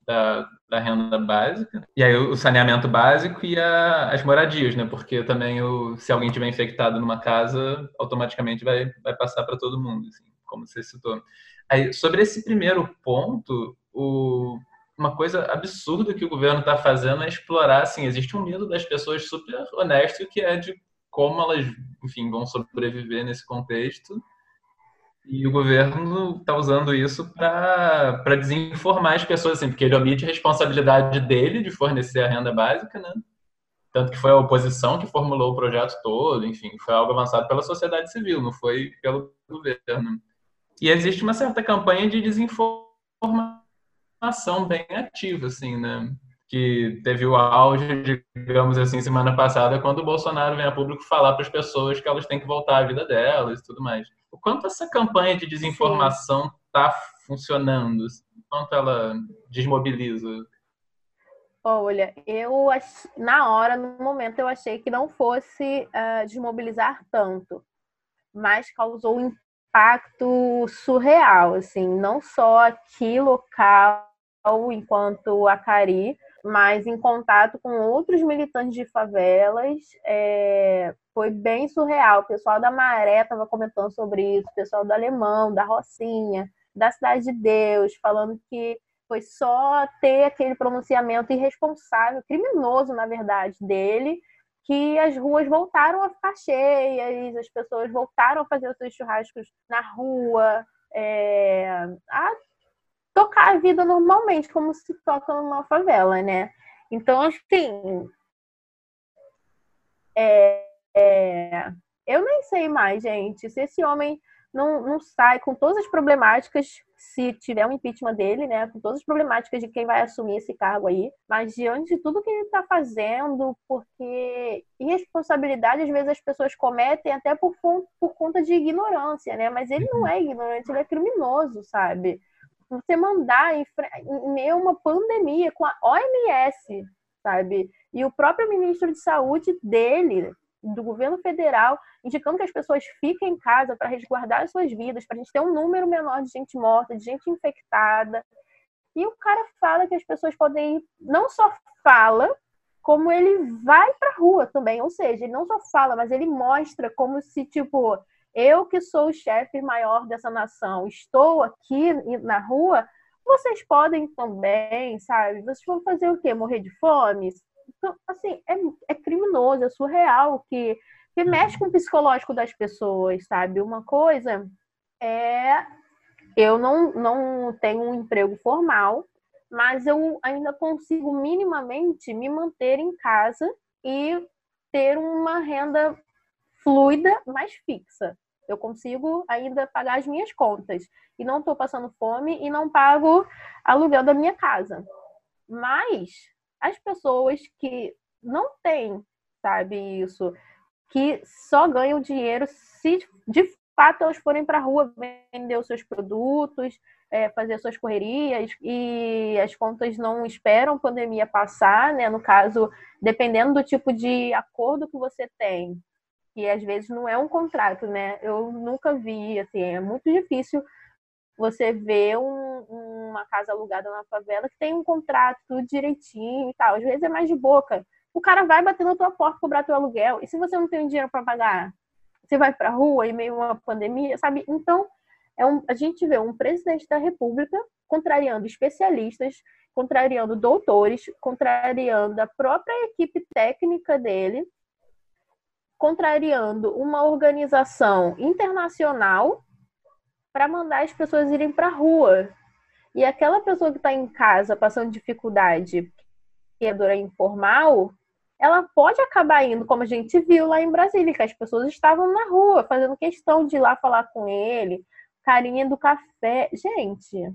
da, da, renda básica e aí o saneamento básico e a, as moradias, né? Porque também o, se alguém tiver infectado numa casa, automaticamente vai, vai passar para todo mundo, assim, como você citou. Aí, sobre esse primeiro ponto, o uma coisa absurda que o governo está fazendo é explorar, assim, existe um medo das pessoas super honesto que é de como elas, enfim, vão sobreviver nesse contexto. E o governo está usando isso para desinformar as pessoas, assim, porque ele omite a responsabilidade dele de fornecer a renda básica, né? Tanto que foi a oposição que formulou o projeto todo, enfim, foi algo avançado pela sociedade civil, não foi pelo governo. E existe uma certa campanha de desinformação ação bem ativa, assim, né? Que teve o auge, digamos assim, semana passada, quando o Bolsonaro vem a público falar para as pessoas que elas têm que voltar à vida delas e tudo mais. O quanto essa campanha de desinformação está funcionando? O quanto ela desmobiliza? Olha, eu na hora, no momento, eu achei que não fosse uh, desmobilizar tanto, mas causou um impacto surreal, assim, não só aqui local enquanto Acari, mas em contato com outros militantes de favelas, é, foi bem surreal. O pessoal da Maré estava comentando sobre isso, o pessoal do Alemão, da Rocinha, da Cidade de Deus, falando que foi só ter aquele pronunciamento irresponsável, criminoso, na verdade, dele, que as ruas voltaram a ficar cheias, as pessoas voltaram a fazer os seus churrascos na rua, é, a tocar a vida normalmente, como se toca numa favela, né? Então, assim, é, é, eu nem sei mais, gente, se esse homem não, não sai com todas as problemáticas, se tiver um impeachment dele, né, com todas as problemáticas de quem vai assumir esse cargo aí, mas diante de tudo que ele está fazendo, porque irresponsabilidade às vezes as pessoas cometem até por, por conta de ignorância, né, mas ele não é ignorante, ele é criminoso, sabe? Você mandar em, em meio a uma pandemia com a OMS, sabe? E o próprio ministro de saúde dele, do governo federal, indicando que as pessoas fiquem em casa para resguardar as suas vidas, para a gente ter um número menor de gente morta, de gente infectada. E o cara fala que as pessoas podem ir, não só fala, como ele vai para a rua também. Ou seja, ele não só fala, mas ele mostra como se, tipo, eu que sou o chefe maior dessa nação, estou aqui na rua, vocês podem também, sabe? Vocês vão fazer o quê? Morrer de fome? Então, assim, é, é criminoso, é surreal, que, que mexe com o psicológico das pessoas, sabe? Uma coisa é. Eu não, não tenho um emprego formal, mas eu ainda consigo minimamente me manter em casa e ter uma renda fluida, mais fixa. Eu consigo ainda pagar as minhas contas e não estou passando fome e não pago aluguel da minha casa. Mas as pessoas que não têm, sabe, isso, que só ganham dinheiro se de fato elas forem para a rua vender os seus produtos, é, fazer suas correrias e as contas não esperam a pandemia passar, né? No caso, dependendo do tipo de acordo que você tem, que às vezes não é um contrato, né? Eu nunca vi, assim, é muito difícil você ver um, uma casa alugada na favela que tem um contrato direitinho e tal. Às vezes é mais de boca. O cara vai bater na tua porta cobrar teu aluguel. E se você não tem dinheiro para pagar, você vai para rua em meio uma pandemia, sabe? Então, é um, a gente vê um presidente da República contrariando especialistas, contrariando doutores, contrariando a própria equipe técnica dele, contrariando uma organização internacional para mandar as pessoas irem para a rua. E aquela pessoa que está em casa passando dificuldade, que é informal, ela pode acabar indo, como a gente viu lá em Brasília, que as pessoas estavam na rua fazendo questão de ir lá falar com ele, carinha do café. Gente,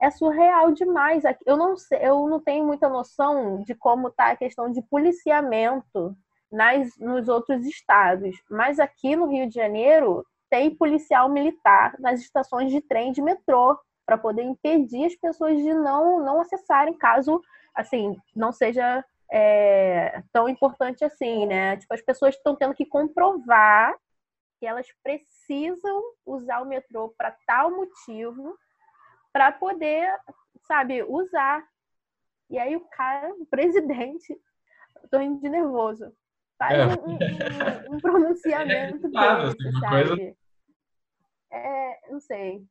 é surreal demais. Eu não sei, eu não tenho muita noção de como está a questão de policiamento nas, nos outros estados, mas aqui no Rio de Janeiro tem policial militar nas estações de trem de metrô para poder impedir as pessoas de não não acessarem caso assim não seja é, tão importante assim, né? Tipo as pessoas estão tendo que comprovar que elas precisam usar o metrô para tal motivo para poder, sabe, usar. E aí o cara, o presidente, tô indo de nervoso, faz é. um, um, um, pronunciamento claro, desse, assim, sabe? Coisa... É, não sei.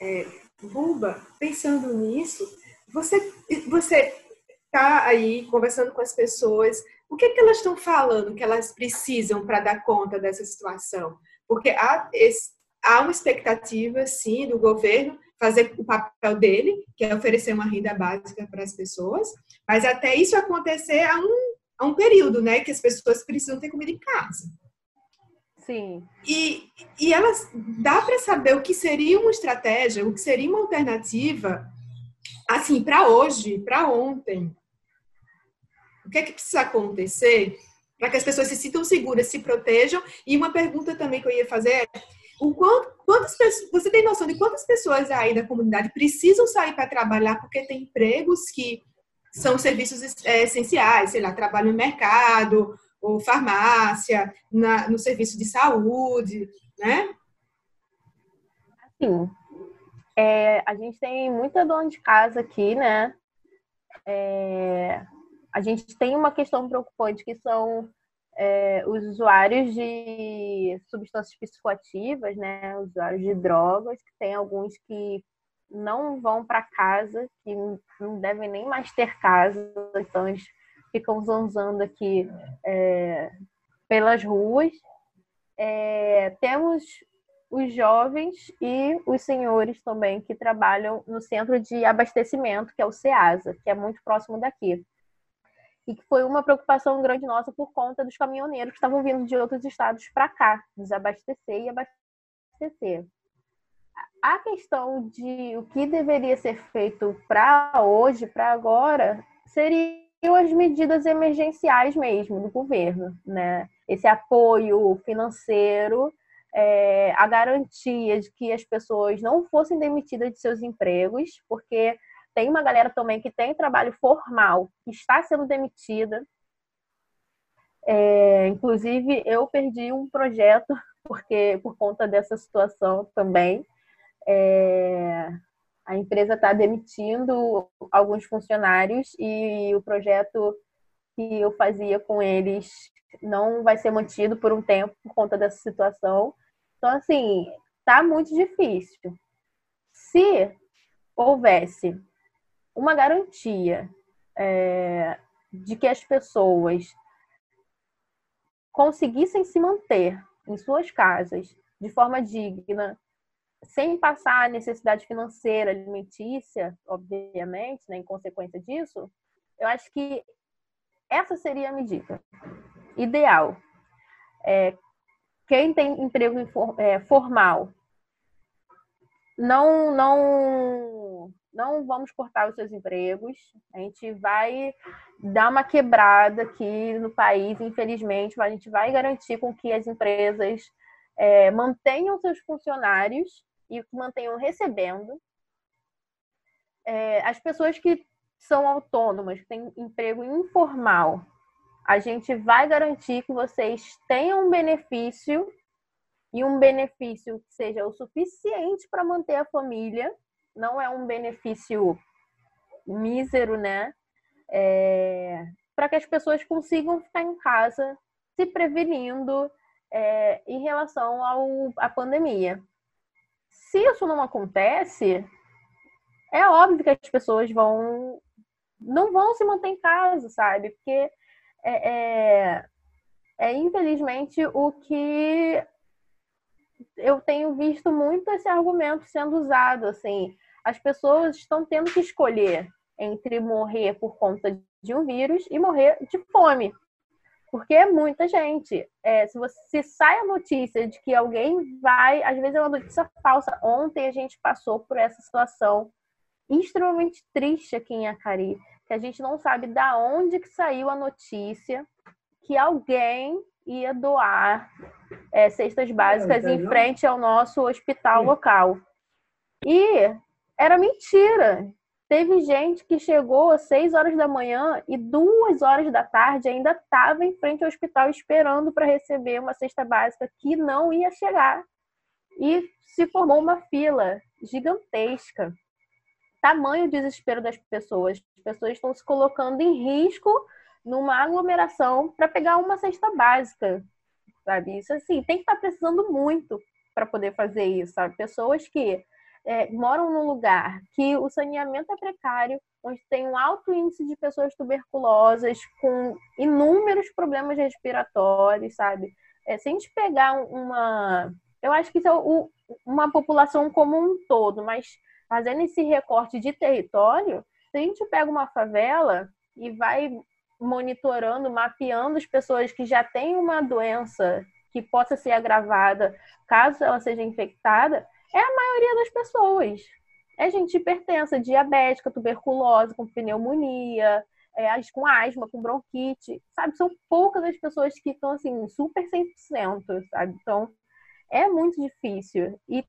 É, Buba, pensando nisso, você, você tá aí conversando com as pessoas, o que, é que elas estão falando que elas precisam para dar conta dessa situação? Porque há, esse, há uma expectativa, sim, do governo fazer o papel dele, que é oferecer uma renda básica para as pessoas, mas até isso acontecer há um, há um período, né, que as pessoas precisam ter comida em casa. Sim. E, e elas dá para saber o que seria uma estratégia, o que seria uma alternativa, assim, para hoje, para ontem, o que é que precisa acontecer para que as pessoas se sintam seguras, se protejam? E uma pergunta também que eu ia fazer é: o quanto, quantas pessoas, você tem noção de quantas pessoas aí da comunidade precisam sair para trabalhar porque tem empregos que são serviços é, essenciais, sei lá, trabalho no mercado, ou farmácia, na, no serviço de saúde, né? Sim. É, a gente tem muita dona de casa aqui, né? É, a gente tem uma questão preocupante que são é, os usuários de substâncias psicoativas, né, usuários de drogas, que tem alguns que não vão para casa, que não devem nem mais ter casa, então eles ficam zanzando aqui é, pelas ruas. É, temos os jovens e os senhores também que trabalham no centro de abastecimento, que é o CEASA, que é muito próximo daqui e que foi uma preocupação grande nossa por conta dos caminhoneiros que estavam vindo de outros estados para cá, desabastecer e abastecer. A questão de o que deveria ser feito para hoje, para agora, seriam as medidas emergenciais mesmo do governo, né? Esse apoio financeiro, é, a garantia de que as pessoas não fossem demitidas de seus empregos, porque tem uma galera também que tem trabalho formal, que está sendo demitida. É, inclusive, eu perdi um projeto porque por conta dessa situação também. É, a empresa está demitindo alguns funcionários e o projeto que eu fazia com eles não vai ser mantido por um tempo por conta dessa situação. Então, assim, tá muito difícil. Se houvesse uma garantia é, de que as pessoas conseguissem se manter em suas casas de forma digna, sem passar necessidade financeira, alimentícia, obviamente, né, em consequência disso, eu acho que essa seria a medida ideal. É, quem tem emprego é, formal não não não vamos cortar os seus empregos, a gente vai dar uma quebrada aqui no país, infelizmente, mas a gente vai garantir com que as empresas é, mantenham seus funcionários e mantenham recebendo. É, as pessoas que são autônomas, que têm emprego informal, a gente vai garantir que vocês tenham um benefício e um benefício que seja o suficiente para manter a família, não é um benefício mísero, né? É, para que as pessoas consigam ficar em casa se prevenindo é, em relação ao, à pandemia. Se isso não acontece, é óbvio que as pessoas vão não vão se manter em casa, sabe? Porque é, é, é infelizmente o que eu tenho visto muito esse argumento sendo usado, assim, as pessoas estão tendo que escolher entre morrer por conta de um vírus e morrer de fome. Porque é muita gente. É, se você se sai a notícia de que alguém vai, às vezes é uma notícia falsa. Ontem a gente passou por essa situação extremamente triste aqui em Acari, que a gente não sabe da onde que saiu a notícia que alguém ia doar é, cestas básicas é, em frente ao nosso hospital local. E era mentira. Teve gente que chegou às 6 horas da manhã e duas horas da tarde ainda estava em frente ao hospital esperando para receber uma cesta básica que não ia chegar. E se formou uma fila gigantesca. Tamanho desespero das pessoas. As pessoas estão se colocando em risco numa aglomeração para pegar uma cesta básica, sabe? Isso assim, tem que estar tá precisando muito para poder fazer isso, sabe? Pessoas que é, moram num lugar que o saneamento é precário, onde tem um alto índice de pessoas tuberculosas com inúmeros problemas respiratórios, sabe? É, se a gente pegar uma. Eu acho que isso é o, uma população como um todo, mas fazendo esse recorte de território, se a gente pega uma favela e vai monitorando, mapeando as pessoas que já têm uma doença que possa ser agravada caso ela seja infectada, é a maioria das pessoas. É gente hipertensa, diabética, tuberculose, com pneumonia, é, com asma, com bronquite, sabe? São poucas as pessoas que estão, assim, super 100%, sabe? Então, é muito difícil. E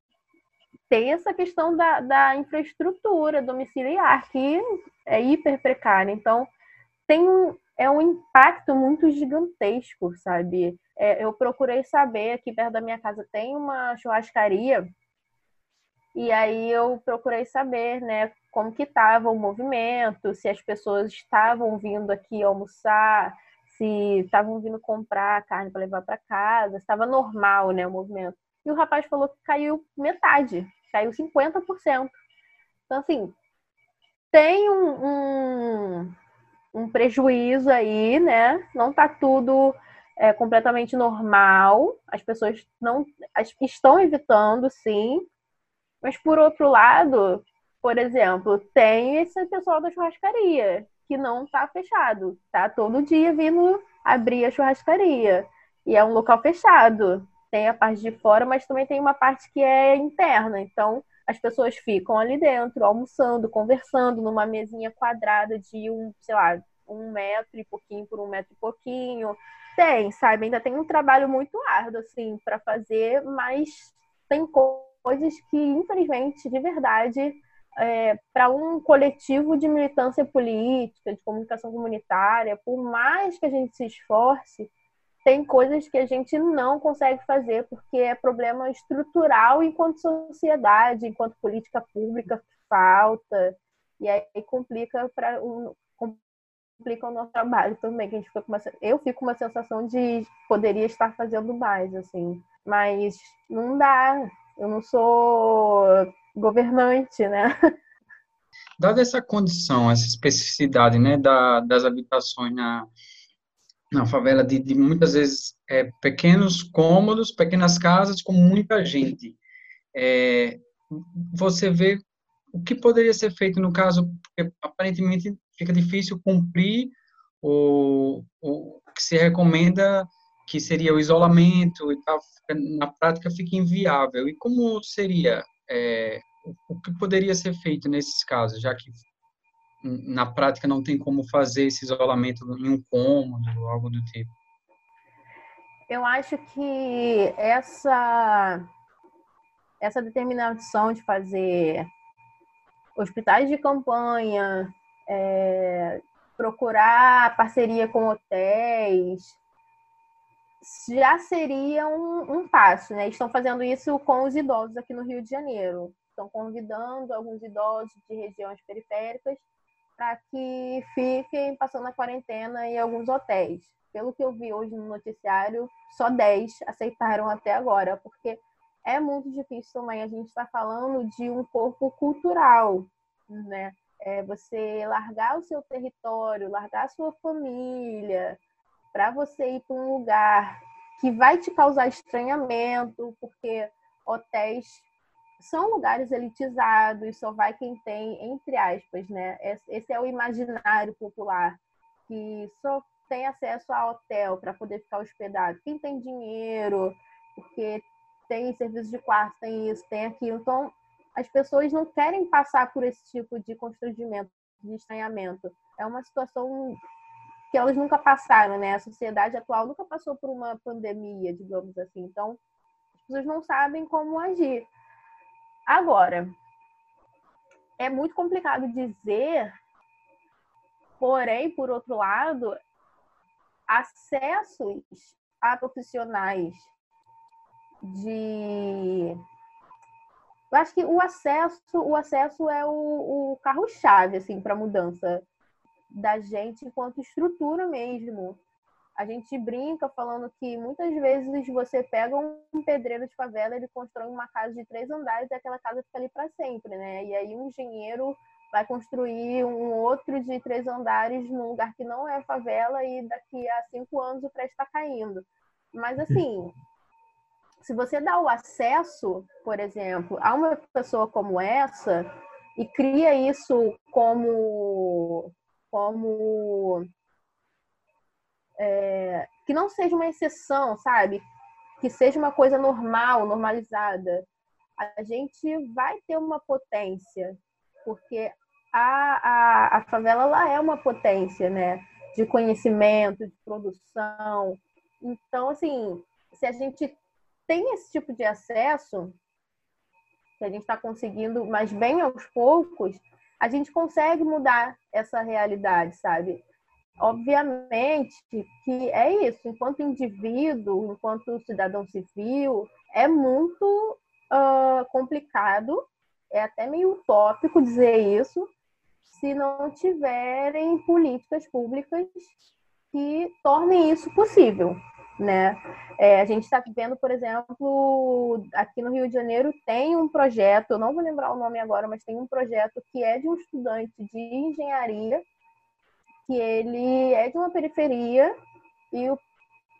tem essa questão da, da infraestrutura domiciliar, que é hiper precária. Então, tem um, é um impacto muito gigantesco, sabe? É, eu procurei saber, aqui perto da minha casa tem uma churrascaria, e aí eu procurei saber, né, como que estava o movimento, se as pessoas estavam vindo aqui almoçar, se estavam vindo comprar carne para levar para casa, estava normal, né, o movimento. E o rapaz falou que caiu metade, caiu 50%. Então, assim, tem um, um um prejuízo aí, né? Não está tudo é, completamente normal. As pessoas não as, estão evitando, sim. Mas por outro lado, por exemplo, tem esse pessoal da churrascaria que não está fechado, tá todo dia vindo abrir a churrascaria e é um local fechado. Tem a parte de fora, mas também tem uma parte que é interna. Então, as pessoas ficam ali dentro, almoçando, conversando numa mesinha quadrada de um, sei lá, um metro e pouquinho por um metro e pouquinho. Tem, sabe? Ainda tem um trabalho muito árduo, assim, para fazer, mas tem coisas que, infelizmente, de verdade, é, para um coletivo de militância política, de comunicação comunitária, por mais que a gente se esforce, tem coisas que a gente não consegue fazer porque é problema estrutural enquanto sociedade, enquanto política pública falta e aí complica para um, complica o nosso trabalho também, que a gente fica com uma, eu fico com uma sensação de poderia estar fazendo mais assim, mas não dá. Eu não sou governante, né? Dada essa condição, essa especificidade, né, da, das habitações na na favela de, de muitas vezes é, pequenos cômodos, pequenas casas com muita gente. É, você vê o que poderia ser feito no caso, porque aparentemente fica difícil cumprir o, o que se recomenda que seria o isolamento e tal, na prática fica inviável. E como seria é, o que poderia ser feito nesses casos, já que na prática não tem como fazer esse isolamento em um cômodo, algo do tipo? Eu acho que essa essa determinação de fazer hospitais de campanha, é, procurar parceria com hotéis, já seria um, um, passo, né? Estão fazendo isso com os idosos aqui no Rio de Janeiro. Estão convidando alguns idosos de regiões periféricas para que fiquem passando a quarentena em alguns hotéis. Pelo que eu vi hoje no noticiário, só 10 aceitaram até agora, porque é muito difícil também. A gente está falando de um corpo cultural, né? É você largar o seu território, largar a sua família, para você ir para um lugar que vai te causar estranhamento, porque hotéis são lugares elitizados, só vai quem tem, entre aspas, né? Esse é o imaginário popular, que só tem acesso a hotel para poder ficar hospedado. Quem tem dinheiro, porque tem serviço de quarto, tem isso, tem aquilo. Então, as pessoas não querem passar por esse tipo de constrangimento, de estranhamento. É uma situação que elas nunca passaram, né? A sociedade atual nunca passou por uma pandemia, digamos assim. Então, as pessoas não sabem como agir. Agora, é muito complicado dizer, porém, por outro lado, acessos a profissionais de eu acho que o acesso o acesso é o, o carro chave assim para mudança da gente enquanto estrutura mesmo. A gente brinca falando que muitas vezes você pega um pedreiro de favela, ele constrói uma casa de três andares e aquela casa fica ali para sempre, né? E aí um engenheiro vai construir um outro de três andares num lugar que não é favela e daqui a cinco anos o prédio está caindo. Mas assim, se você dá o acesso, por exemplo, a uma pessoa como essa e cria isso como como é, que não seja uma exceção, sabe? Que seja uma coisa normal, normalizada. A gente vai ter uma potência, porque a, a, a favela ela é uma potência, né? De conhecimento, de produção. Então, assim, se a gente tem esse tipo de acesso, que a gente está conseguindo, mas bem aos poucos, a gente consegue mudar essa realidade, sabe? Obviamente que é isso, enquanto indivíduo, enquanto cidadão civil, é muito uh, complicado, é até meio utópico dizer isso, se não tiverem políticas públicas que tornem isso possível, né? É, a gente está vendo, por exemplo, aqui no Rio de Janeiro tem um projeto, eu não vou lembrar o nome agora, mas tem um projeto que é de um estudante de engenharia, que ele é de uma periferia e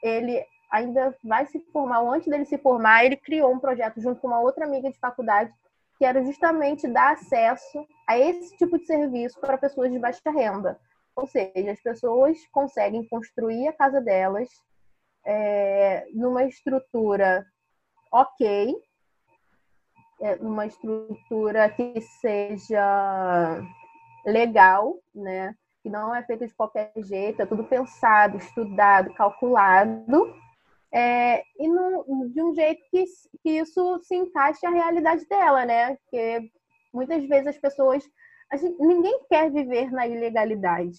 ele ainda vai se formar, ou antes dele se formar, ele criou um projeto junto com uma outra amiga de faculdade que era justamente dar acesso a esse tipo de serviço para pessoas de baixa renda. Ou seja, as pessoas conseguem construir a casa delas é, numa estrutura ok, é, numa estrutura que seja legal, né? Que não é feita de qualquer jeito, é tudo pensado, estudado, calculado, é, e no, de um jeito que, que isso se encaixe à realidade dela, né? Porque muitas vezes as pessoas. Gente, ninguém quer viver na ilegalidade.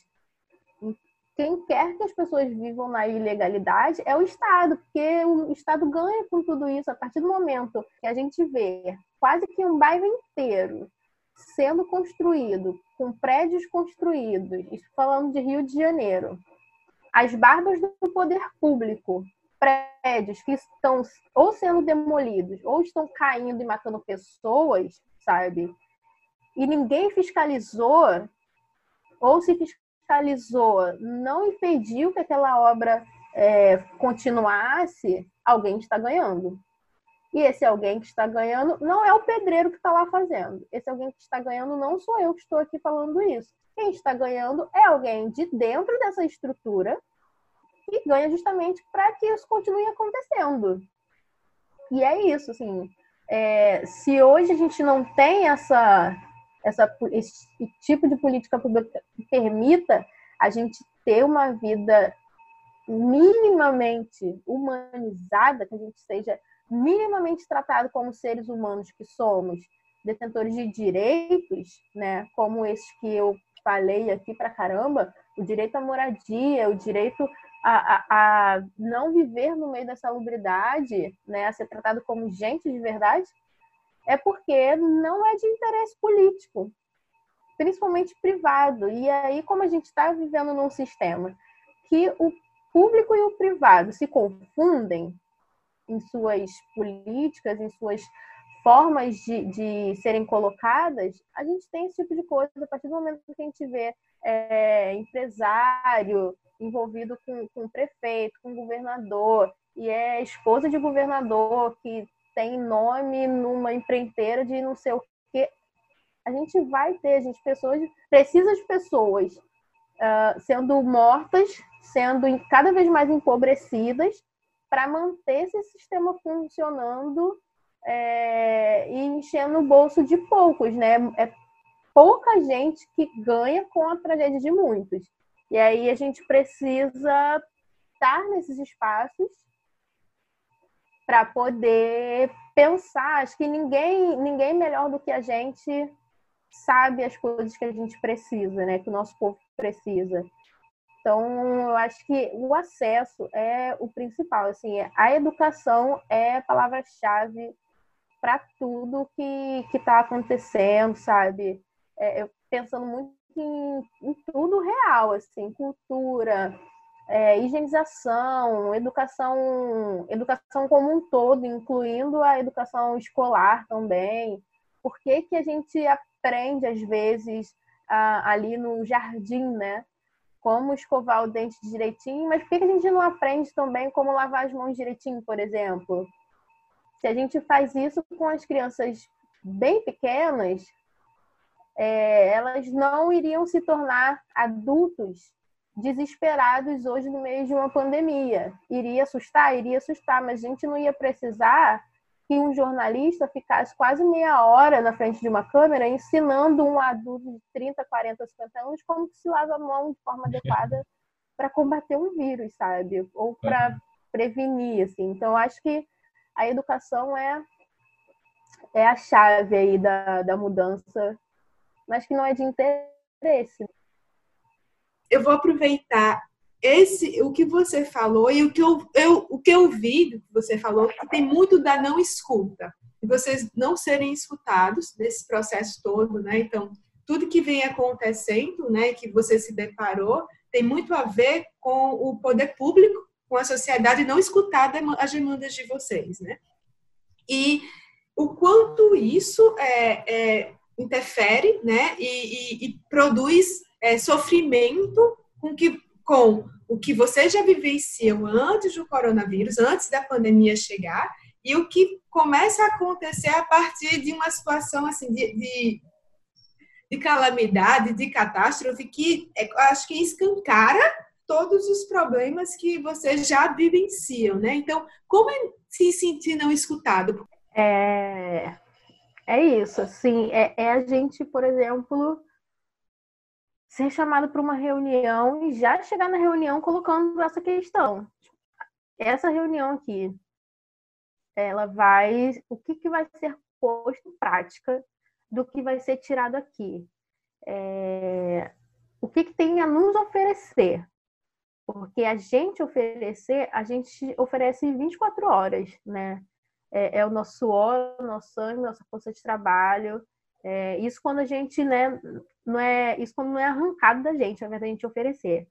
Quem quer que as pessoas vivam na ilegalidade é o Estado, porque o Estado ganha com tudo isso a partir do momento que a gente vê quase que um bairro inteiro sendo construído, com prédios construídos, isso falando de Rio de Janeiro, as barbas do poder público prédios que estão ou sendo demolidos ou estão caindo e matando pessoas, sabe? E ninguém fiscalizou, ou se fiscalizou, não impediu que aquela obra é, continuasse, alguém está ganhando. E esse alguém que está ganhando não é o pedreiro que está lá fazendo. Esse alguém que está ganhando não sou eu que estou aqui falando isso. Quem está ganhando é alguém de dentro dessa estrutura e ganha justamente para que isso continue acontecendo. E é isso, assim. é, se hoje a gente não tem essa, essa, esse tipo de política pública que permita a gente ter uma vida minimamente humanizada, que a gente seja minimamente tratado como seres humanos que somos, detentores de direitos, né, como esses que eu falei aqui para caramba, o direito à moradia, o direito a, a, a, não viver no meio da salubridade, né, a ser tratado como gente de verdade, é porque não é de interesse político, principalmente privado. E aí, como a gente está vivendo num sistema que o público e o privado se confundem em suas políticas, em suas formas de, de serem colocadas, a gente tem esse tipo de coisa a partir do momento que a gente vê é, empresário envolvido com, com prefeito, com governador, e é esposa de governador que tem nome numa empreiteira de não sei o quê. A gente vai ter, gente, pessoas, precisa de pessoas uh, sendo mortas, sendo cada vez mais empobrecidas, para manter esse sistema funcionando é, e enchendo o bolso de poucos, né? É pouca gente que ganha com a tragédia de muitos. E aí a gente precisa estar nesses espaços para poder pensar. Acho que ninguém, ninguém melhor do que a gente sabe as coisas que a gente precisa, né? Que o nosso povo precisa. Então, eu acho que o acesso é o principal. Assim, a educação é a palavra-chave para tudo que está acontecendo, sabe? É, eu pensando muito em, em, tudo real, assim, cultura, é, higienização, educação, educação como um todo, incluindo a educação escolar também. Por que, que a gente aprende, às vezes, a, ali no jardim, né? Como escovar o dente direitinho, mas por que, que a gente não aprende também como lavar as mãos direitinho, por exemplo? Se a gente faz isso com as crianças bem pequenas, é, elas não iriam se tornar adultos desesperados hoje no meio de uma pandemia. Iria assustar? Iria assustar, mas a gente não ia precisar que um jornalista ficasse quase meia hora na frente de uma câmera ensinando um adulto de 30, 40, 50 anos como se lava a mão de forma adequada para combater um vírus, sabe? Ou para prevenir, assim. Então, acho que a educação é, é a chave aí da, da mudança, mas que não é de interesse. Eu vou aproveitar esse o que você falou e o que eu, eu o que eu vi do que você falou que tem muito da não escuta e vocês não serem escutados nesse processo todo né então tudo que vem acontecendo né que você se deparou tem muito a ver com o poder público com a sociedade não escutar as demandas de vocês, né? E o quanto isso é, é, interfere, né? E, e, e produz é, sofrimento com, que, com o que vocês já vivenciam antes do coronavírus, antes da pandemia chegar, e o que começa a acontecer a partir de uma situação assim de, de, de calamidade, de catástrofe, que é, acho que escancara todos os problemas que vocês já vivenciam, né? Então, como é se sentir não escutado? É, é isso, assim, é, é a gente, por exemplo, ser chamado para uma reunião e já chegar na reunião colocando essa questão. Essa reunião aqui, ela vai, o que, que vai ser posto em prática do que vai ser tirado aqui? É, o que, que tem a nos oferecer? Porque a gente oferecer, a gente oferece 24 horas, né? É, é o nosso suor, nosso sangue, nossa força de trabalho. É, isso quando a gente, né, não é, isso quando não é arrancado da gente, ao invés da gente oferecer.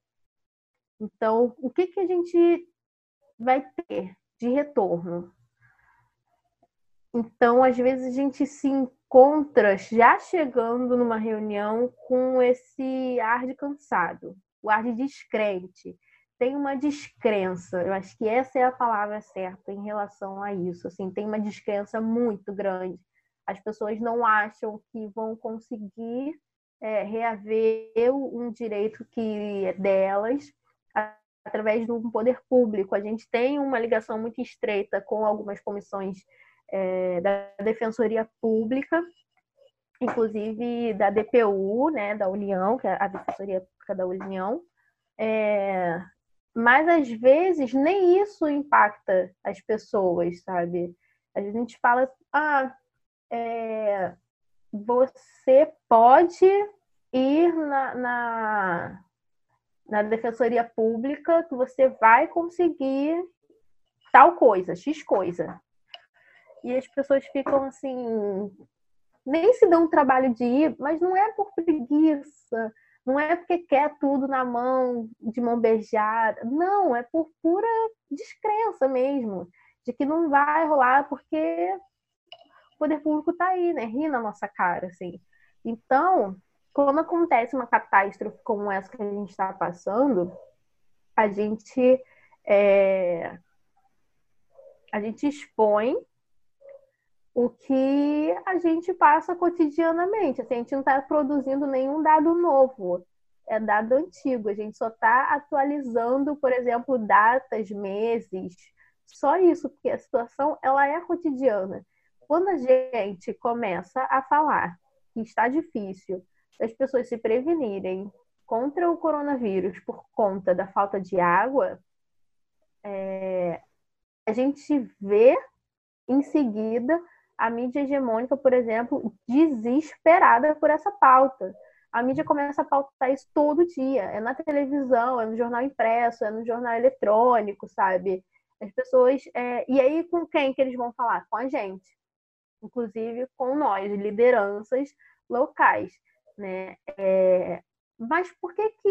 Então, o que que a gente vai ter de retorno? Então, às vezes a gente se encontra já chegando numa reunião com esse ar de cansado, o ar de descrente, tem uma descrença. Eu acho que essa é a palavra certa em relação a isso. Assim, tem uma descrença muito grande. As pessoas não acham que vão conseguir é, reaver um direito que é delas através de um poder público. A gente tem uma ligação muito estreita com algumas comissões é, da Defensoria Pública, inclusive da DPU, né, da União, que é a Defensoria Pública da União, é, mas às vezes nem isso impacta as pessoas, sabe? A gente fala, ah, é, você pode ir na, na, na defensoria pública que você vai conseguir tal coisa, X coisa. E as pessoas ficam assim, nem se dão o trabalho de ir, mas não é por preguiça, não é porque quer tudo na mão, de mão beijada. Não, é por pura descrença mesmo, de que não vai rolar porque o poder público está aí, né? Ri na nossa cara, assim. Então, quando acontece uma catástrofe como essa que a gente está passando, a gente é, a gente expõe o que a gente passa cotidianamente. Assim, a gente não está produzindo nenhum dado novo, é dado antigo. A gente só está atualizando, por exemplo, datas, meses, só isso, porque a situação ela é cotidiana. Quando a gente começa a falar que está difícil as pessoas se prevenirem contra o coronavírus por conta da falta de água, é, a gente vê em seguida a mídia hegemônica, por exemplo, desesperada por essa pauta. A mídia começa a pautar isso todo dia. É na televisão, é no jornal impresso, é no jornal eletrônico, sabe? As pessoas. É... E aí, com quem que eles vão falar? Com a gente. Inclusive com nós, lideranças locais né? É... Mas por que que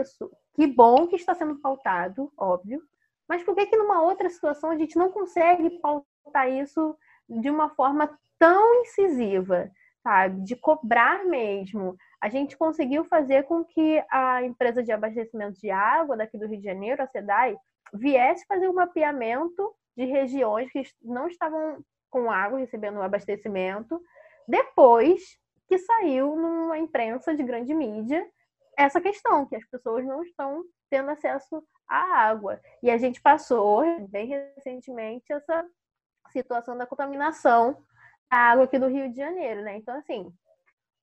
isso? Que bom que está sendo pautado, óbvio. Mas por que que numa outra situação a gente não consegue pautar isso de uma forma tão incisiva, sabe? De cobrar mesmo. A gente conseguiu fazer com que a empresa de abastecimento de água daqui do Rio de Janeiro, a SEDAI, viesse fazer um mapeamento de regiões que não estavam com água recebendo abastecimento, depois que saiu numa imprensa de grande mídia essa questão, que as pessoas não estão tendo acesso à água. E a gente passou, bem recentemente, essa situação da contaminação da água aqui do Rio de Janeiro, né? Então, assim,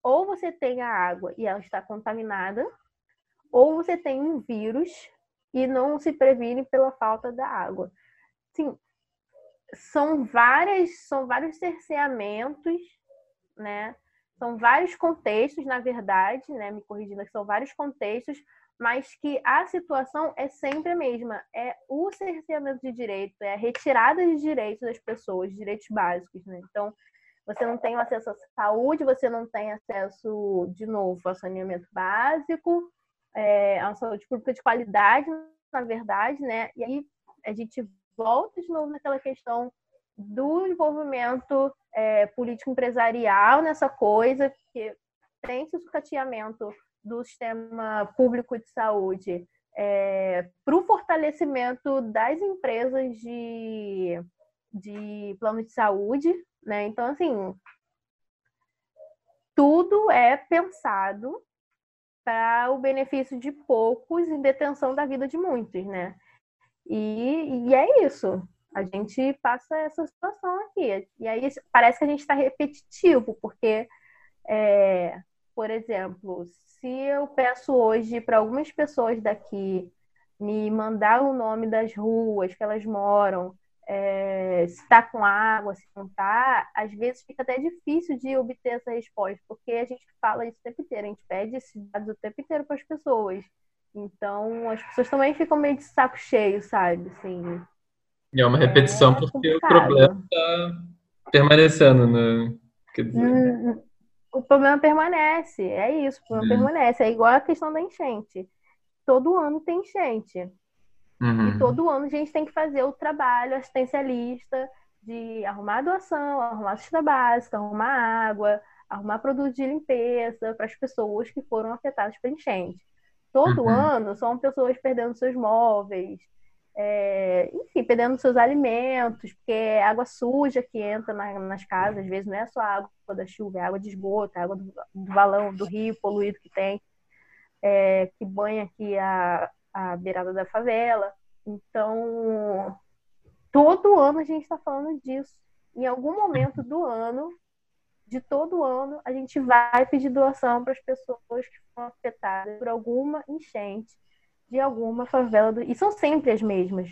ou você tem a água e ela está contaminada, ou você tem um vírus e não se previne pela falta da água. Sim, são várias, são vários cerceamentos, né? São vários contextos, na verdade, né? Me corrigindo, são vários contextos, mas que a situação é sempre a mesma. É o cerceamento de direito, é a retirada de direitos das pessoas, direitos básicos, né? Então, você não tem acesso à saúde, você não tem acesso, de novo, ao saneamento básico, é, a saúde pública de qualidade, na verdade, né? E aí a gente volta de novo naquela questão do envolvimento é, político-empresarial nessa coisa, porque tem esse sucateamento do sistema público de saúde é, para o fortalecimento das empresas de, de plano de saúde, né? Então, assim, tudo é pensado para o benefício de poucos em detenção da vida de muitos, né? E, e é isso a gente passa essa situação aqui. E aí parece que a gente está repetitivo, porque, é, por exemplo, se eu peço hoje para algumas pessoas daqui me mandar o nome das ruas que elas moram, é, se está com água, se não está, às vezes fica até difícil de obter essa resposta, porque a gente fala isso o tempo inteiro, a gente pede esses dados o tempo inteiro para as pessoas. Então, as pessoas também ficam meio de saco cheio, sabe? Assim, e é uma repetição é porque o problema está permanecendo, né? Quer dizer... Hum, o problema permanece, é isso, o problema é. permanece. É igual a questão da enchente. Todo ano tem enchente. Uhum. E todo ano a gente tem que fazer o trabalho assistencialista de arrumar doação, arrumar cesta básica, arrumar água, arrumar produtos de limpeza para as pessoas que foram afetadas pela enchente. Todo uhum. ano são pessoas perdendo seus móveis, é, enfim, perdendo seus alimentos, porque é água suja que entra na, nas casas, às vezes não é só água da chuva, é água de esgoto, é água do, do valão, do rio poluído que tem, é, que banha aqui a, a beirada da favela. Então, todo ano a gente está falando disso. em algum momento do ano, de todo ano, a gente vai pedir doação para as pessoas que foram afetadas por alguma enchente de alguma favela. Do... E são sempre as mesmas,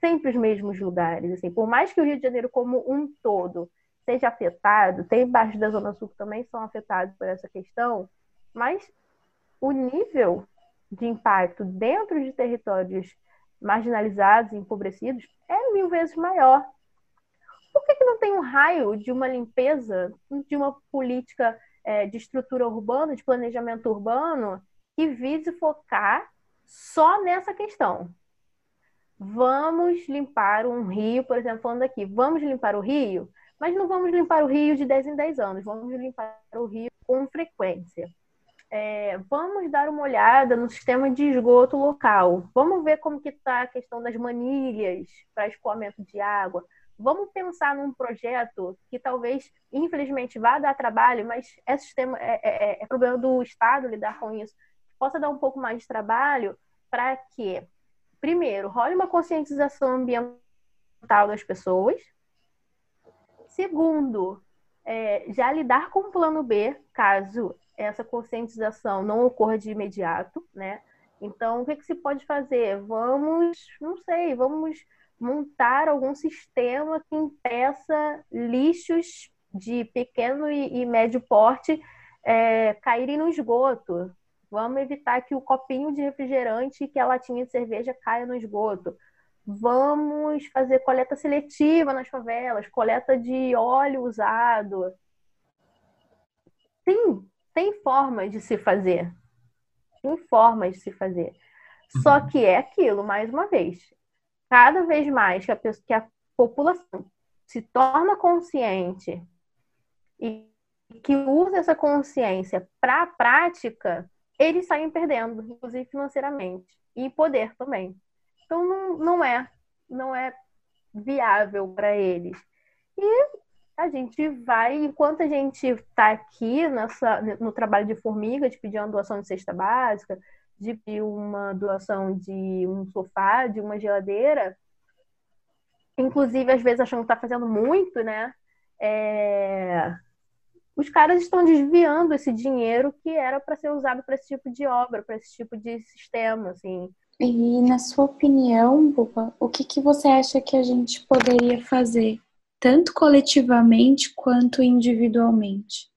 sempre os mesmos lugares. Assim, por mais que o Rio de Janeiro, como um todo, seja afetado, tem baixo da Zona Sul que também são afetados por essa questão, mas o nível de impacto dentro de territórios marginalizados e empobrecidos é mil vezes maior. Por que, que não tem um raio de uma limpeza, de uma política é, de estrutura urbana, de planejamento urbano, que vise focar só nessa questão? Vamos limpar um rio, por exemplo, falando aqui, vamos limpar o rio, mas não vamos limpar o rio de 10 em 10 anos, vamos limpar o rio com frequência. É, vamos dar uma olhada no sistema de esgoto local. Vamos ver como que está a questão das manilhas para escoamento de água. Vamos pensar num projeto que talvez, infelizmente, vá dar trabalho, mas é, sistema, é, é, é problema do Estado lidar com isso. Possa dar um pouco mais de trabalho para que, primeiro, role uma conscientização ambiental das pessoas. Segundo, é, já lidar com o plano B, caso essa conscientização não ocorra de imediato, né? Então, o que, que se pode fazer? Vamos, não sei, vamos montar algum sistema que impeça lixos de pequeno e, e médio porte é, caírem no esgoto. Vamos evitar que o copinho de refrigerante e que a latinha de cerveja caia no esgoto. Vamos fazer coleta seletiva nas favelas, coleta de óleo usado. Sim, tem formas de se fazer. Tem formas de se fazer. Só uhum. que é aquilo, mais uma vez. Cada vez mais que a, pessoa, que a população se torna consciente e que usa essa consciência para a prática, eles saem perdendo, inclusive financeiramente e poder também. Então não, não é, não é viável para eles. E a gente vai, enquanto a gente está aqui nessa, no trabalho de formiga, de pedir uma doação de cesta básica, de uma doação de um sofá, de uma geladeira, inclusive às vezes achando que está fazendo muito, né? É... Os caras estão desviando esse dinheiro que era para ser usado para esse tipo de obra, para esse tipo de sistema, assim. E na sua opinião, Buba, o que, que você acha que a gente poderia fazer tanto coletivamente quanto individualmente.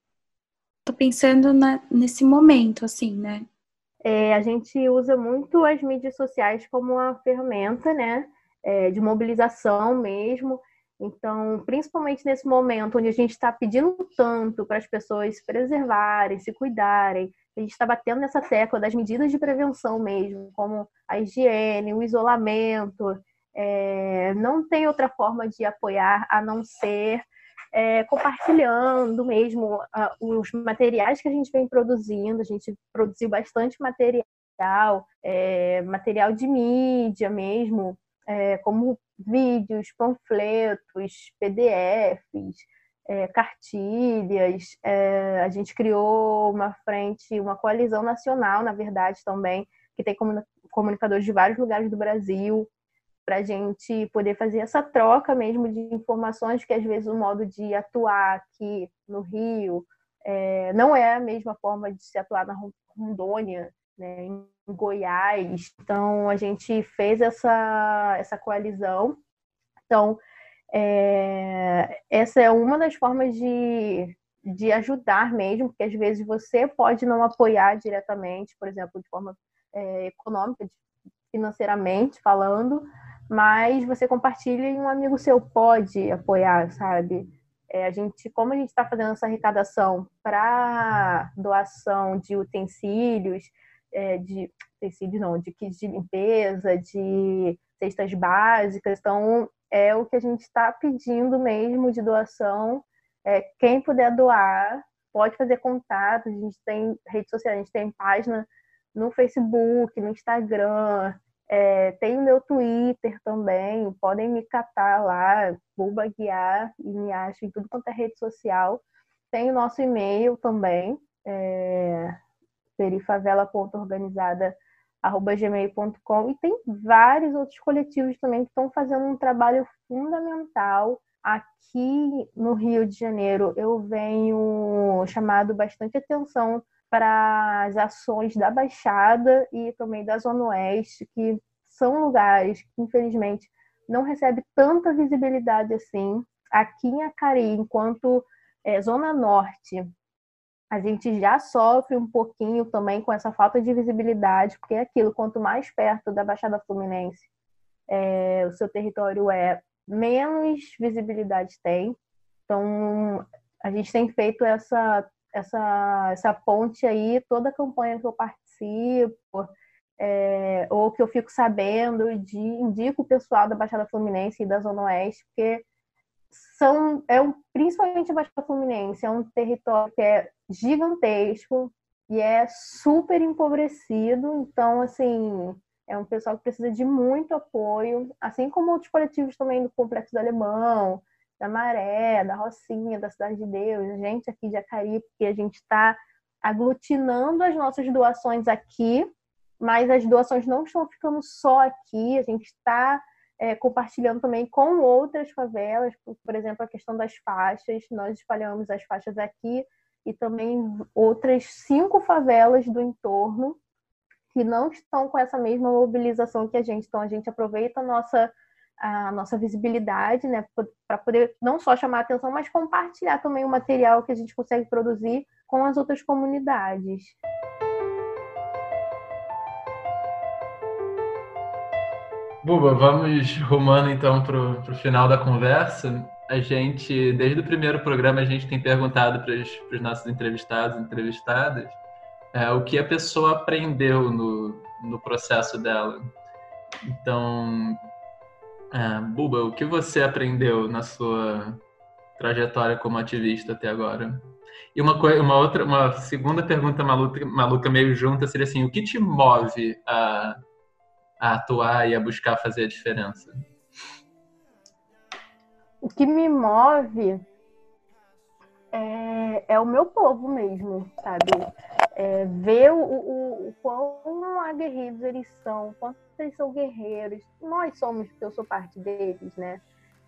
Tô pensando na, nesse momento, assim, né? É, a gente usa muito as mídias sociais como uma ferramenta, né, é, de mobilização mesmo. Então, principalmente nesse momento onde a gente está pedindo tanto para as pessoas se preservarem, se cuidarem, a gente está batendo nessa tecla das medidas de prevenção mesmo, como a higiene, o isolamento, é, não tem outra forma de apoiar a não ser é, compartilhando mesmo uh, os materiais que a gente vem produzindo. A gente produziu bastante material, é, material de mídia mesmo, é, como vídeos, panfletos, PDFs, é, cartilhas. É, a gente criou uma frente, uma coalizão nacional, na verdade, também, que tem comunicadores de vários lugares do Brasil para a gente poder fazer essa troca mesmo de informações, que às vezes o modo de atuar aqui no Rio é, não é a mesma forma de se atuar na Rondônia, né, em Goiás. Então, a gente fez essa, essa coalizão. Então, é, essa é uma das formas de, de ajudar mesmo, porque às vezes você pode não apoiar diretamente, por exemplo, de forma é, econômica, financeiramente falando, mas você compartilha e um amigo seu pode apoiar, sabe? É, a gente, como a gente está fazendo essa arrecadação para doação de utensílios, é, de utensílios não, de kits de limpeza, de cestas básicas, então é o que a gente está pedindo mesmo de doação. É, quem puder doar, pode fazer contato. A gente tem rede social, a gente tem página no Facebook, no Instagram, é, tem o meu Twitter também, podem me catar lá, Buba Guiar, e me acham em tudo quanto é rede social. Tem o nosso e-mail também, é, perifavela.organizada.gmail.com e tem vários outros coletivos também que estão fazendo um trabalho fundamental aqui no Rio de Janeiro eu venho chamado bastante atenção para as ações da Baixada e também da Zona Oeste, que são lugares que, infelizmente, não recebem tanta visibilidade assim. Aqui em Acari, enquanto é, Zona Norte, a gente já sofre um pouquinho também com essa falta de visibilidade, porque é aquilo, quanto mais perto da Baixada Fluminense é, o seu território é, menos visibilidade tem. Então, a gente tem feito essa, essa, essa ponte aí, toda a campanha que eu participo, é, ou que eu fico sabendo, de, indico o pessoal da Baixada Fluminense e da Zona Oeste, porque são, é um, principalmente a Baixada Fluminense, é um território que é gigantesco e é super empobrecido, então, assim, é um pessoal que precisa de muito apoio, assim como outros coletivos também do Complexo do Alemão, da Maré, da Rocinha, da Cidade de Deus, gente aqui de Acari, porque a gente está aglutinando as nossas doações aqui, mas as doações não estão ficando só aqui, a gente está é, compartilhando também com outras favelas, por exemplo, a questão das faixas, nós espalhamos as faixas aqui e também outras cinco favelas do entorno que não estão com essa mesma mobilização que a gente. Então, a gente aproveita a nossa, a nossa visibilidade, né, para poder não só chamar atenção, mas compartilhar também o material que a gente consegue produzir com as outras comunidades. Buba, vamos rumando então para o final da conversa. A gente, desde o primeiro programa, a gente tem perguntado para os nossos entrevistados e entrevistadas é, o que a pessoa aprendeu no, no processo dela. Então, é, Buba, o que você aprendeu na sua trajetória como ativista até agora? E uma, uma outra, uma segunda pergunta maluca, maluca meio junta seria assim: o que te move a, a atuar e a buscar fazer a diferença? O que me move é, é o meu povo mesmo, sabe? É, ver o, o, o quão aguerridos eles são, quanto eles são guerreiros. Nós somos, porque eu sou parte deles, né?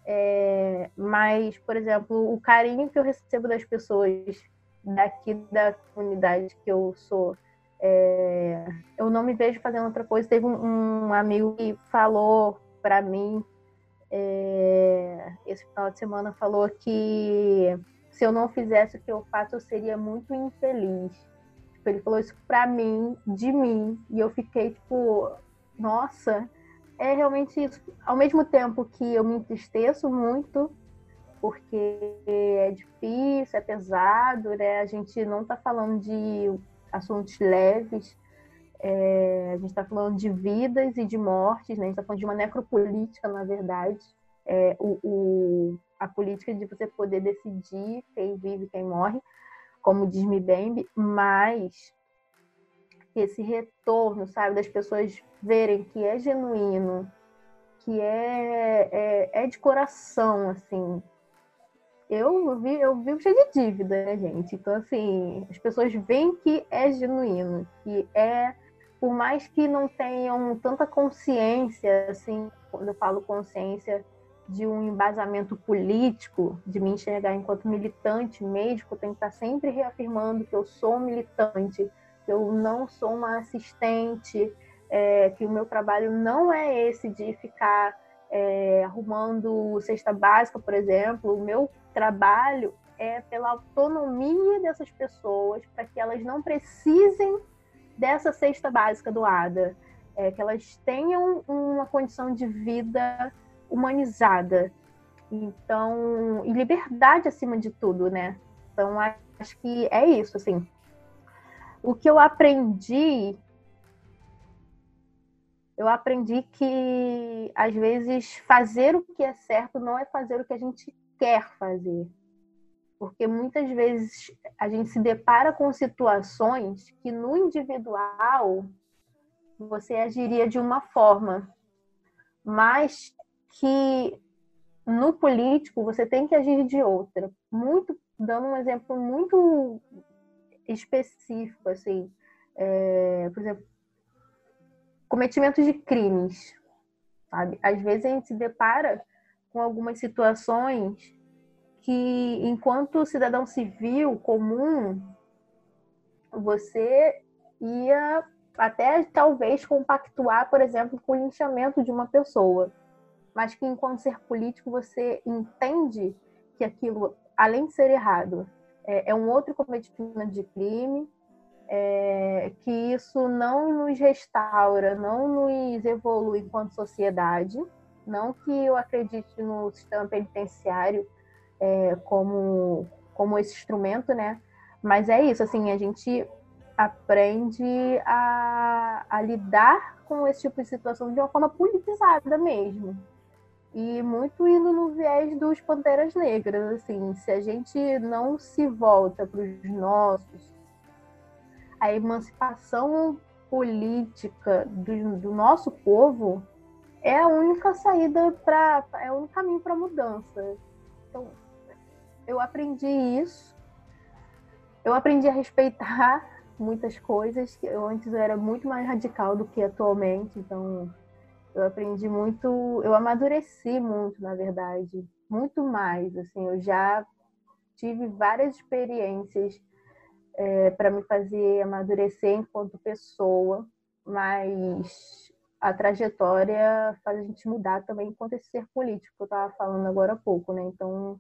É, mas, por exemplo, o carinho que eu recebo das pessoas daqui da comunidade que eu sou, é, eu não me vejo fazendo outra coisa. Teve um, um amigo que falou para mim é, esse final de semana falou que se eu não fizesse o que eu faço, eu seria muito infeliz. Tipo, ele falou isso pra mim, de mim, e eu fiquei tipo, nossa, é realmente isso. Ao mesmo tempo que eu me entristeço muito, porque é difícil, é pesado, né? A gente não tá falando de assuntos leves, é, a gente está falando de vidas e de mortes, né? a gente está falando de uma necropolítica, na verdade. É, o, o, a política de você poder decidir quem vive e quem morre, como diz Mbembe, mas esse retorno, sabe, das pessoas verem que é genuíno, que é, é, é de coração, assim. Eu vi, eu vivo cheio de dívida, né, gente? Então, assim, as pessoas veem que é genuíno, que é, por mais que não tenham tanta consciência, assim, quando eu falo consciência, de um embasamento político, de me enxergar enquanto militante médico, tenho que estar sempre reafirmando que eu sou militante, que eu não sou uma assistente, é, que o meu trabalho não é esse de ficar é, arrumando cesta básica, por exemplo. O meu trabalho é pela autonomia dessas pessoas, para que elas não precisem dessa cesta básica doada, é, que elas tenham uma condição de vida humanizada. Então, e liberdade acima de tudo, né? Então, acho que é isso, assim. O que eu aprendi eu aprendi que às vezes fazer o que é certo não é fazer o que a gente quer fazer. Porque muitas vezes a gente se depara com situações que no individual você agiria de uma forma, mas que no político você tem que agir de outra. Muito, dando um exemplo muito específico, assim, é, por exemplo, cometimento de crimes, sabe? Às vezes a gente se depara com algumas situações que, enquanto cidadão civil comum, você ia até talvez compactuar, por exemplo, com o linchamento de uma pessoa, mas que enquanto ser político você entende que aquilo, além de ser errado, é, é um outro cometimento de crime, é, que isso não nos restaura, não nos evolui enquanto sociedade, não que eu acredite no sistema penitenciário é, como, como esse instrumento, né? Mas é isso, assim, a gente aprende a, a lidar com esse tipo de situação de uma forma politizada mesmo. E muito indo no viés dos Panteras Negras, assim, se a gente não se volta para os nossos, a emancipação política do, do nosso povo é a única saída para é o único caminho para mudança. Então, eu aprendi isso. Eu aprendi a respeitar muitas coisas que eu antes eu era muito mais radical do que atualmente, então eu aprendi muito, eu amadureci muito, na verdade, muito mais, assim, eu já tive várias experiências é, para me fazer amadurecer enquanto pessoa, mas a trajetória faz a gente mudar também enquanto esse ser político que eu estava falando agora há pouco, né? Então,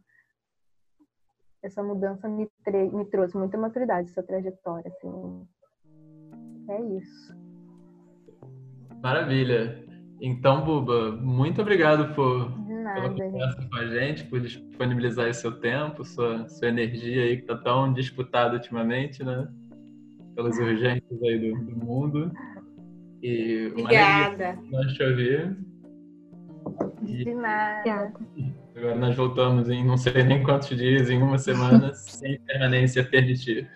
essa mudança me, me trouxe muita maturidade, essa trajetória, assim. É isso. Maravilha. Então, Buba, muito obrigado por pela conversa com a gente, por disponibilizar o seu tempo, sua, sua energia aí que está tão disputada ultimamente, né? Pelas urgências aí do, do mundo. E Obrigada. Nós te ouvir. De nada. Agora nós voltamos em não sei nem quantos dias, em uma semana, sem permanência permitir.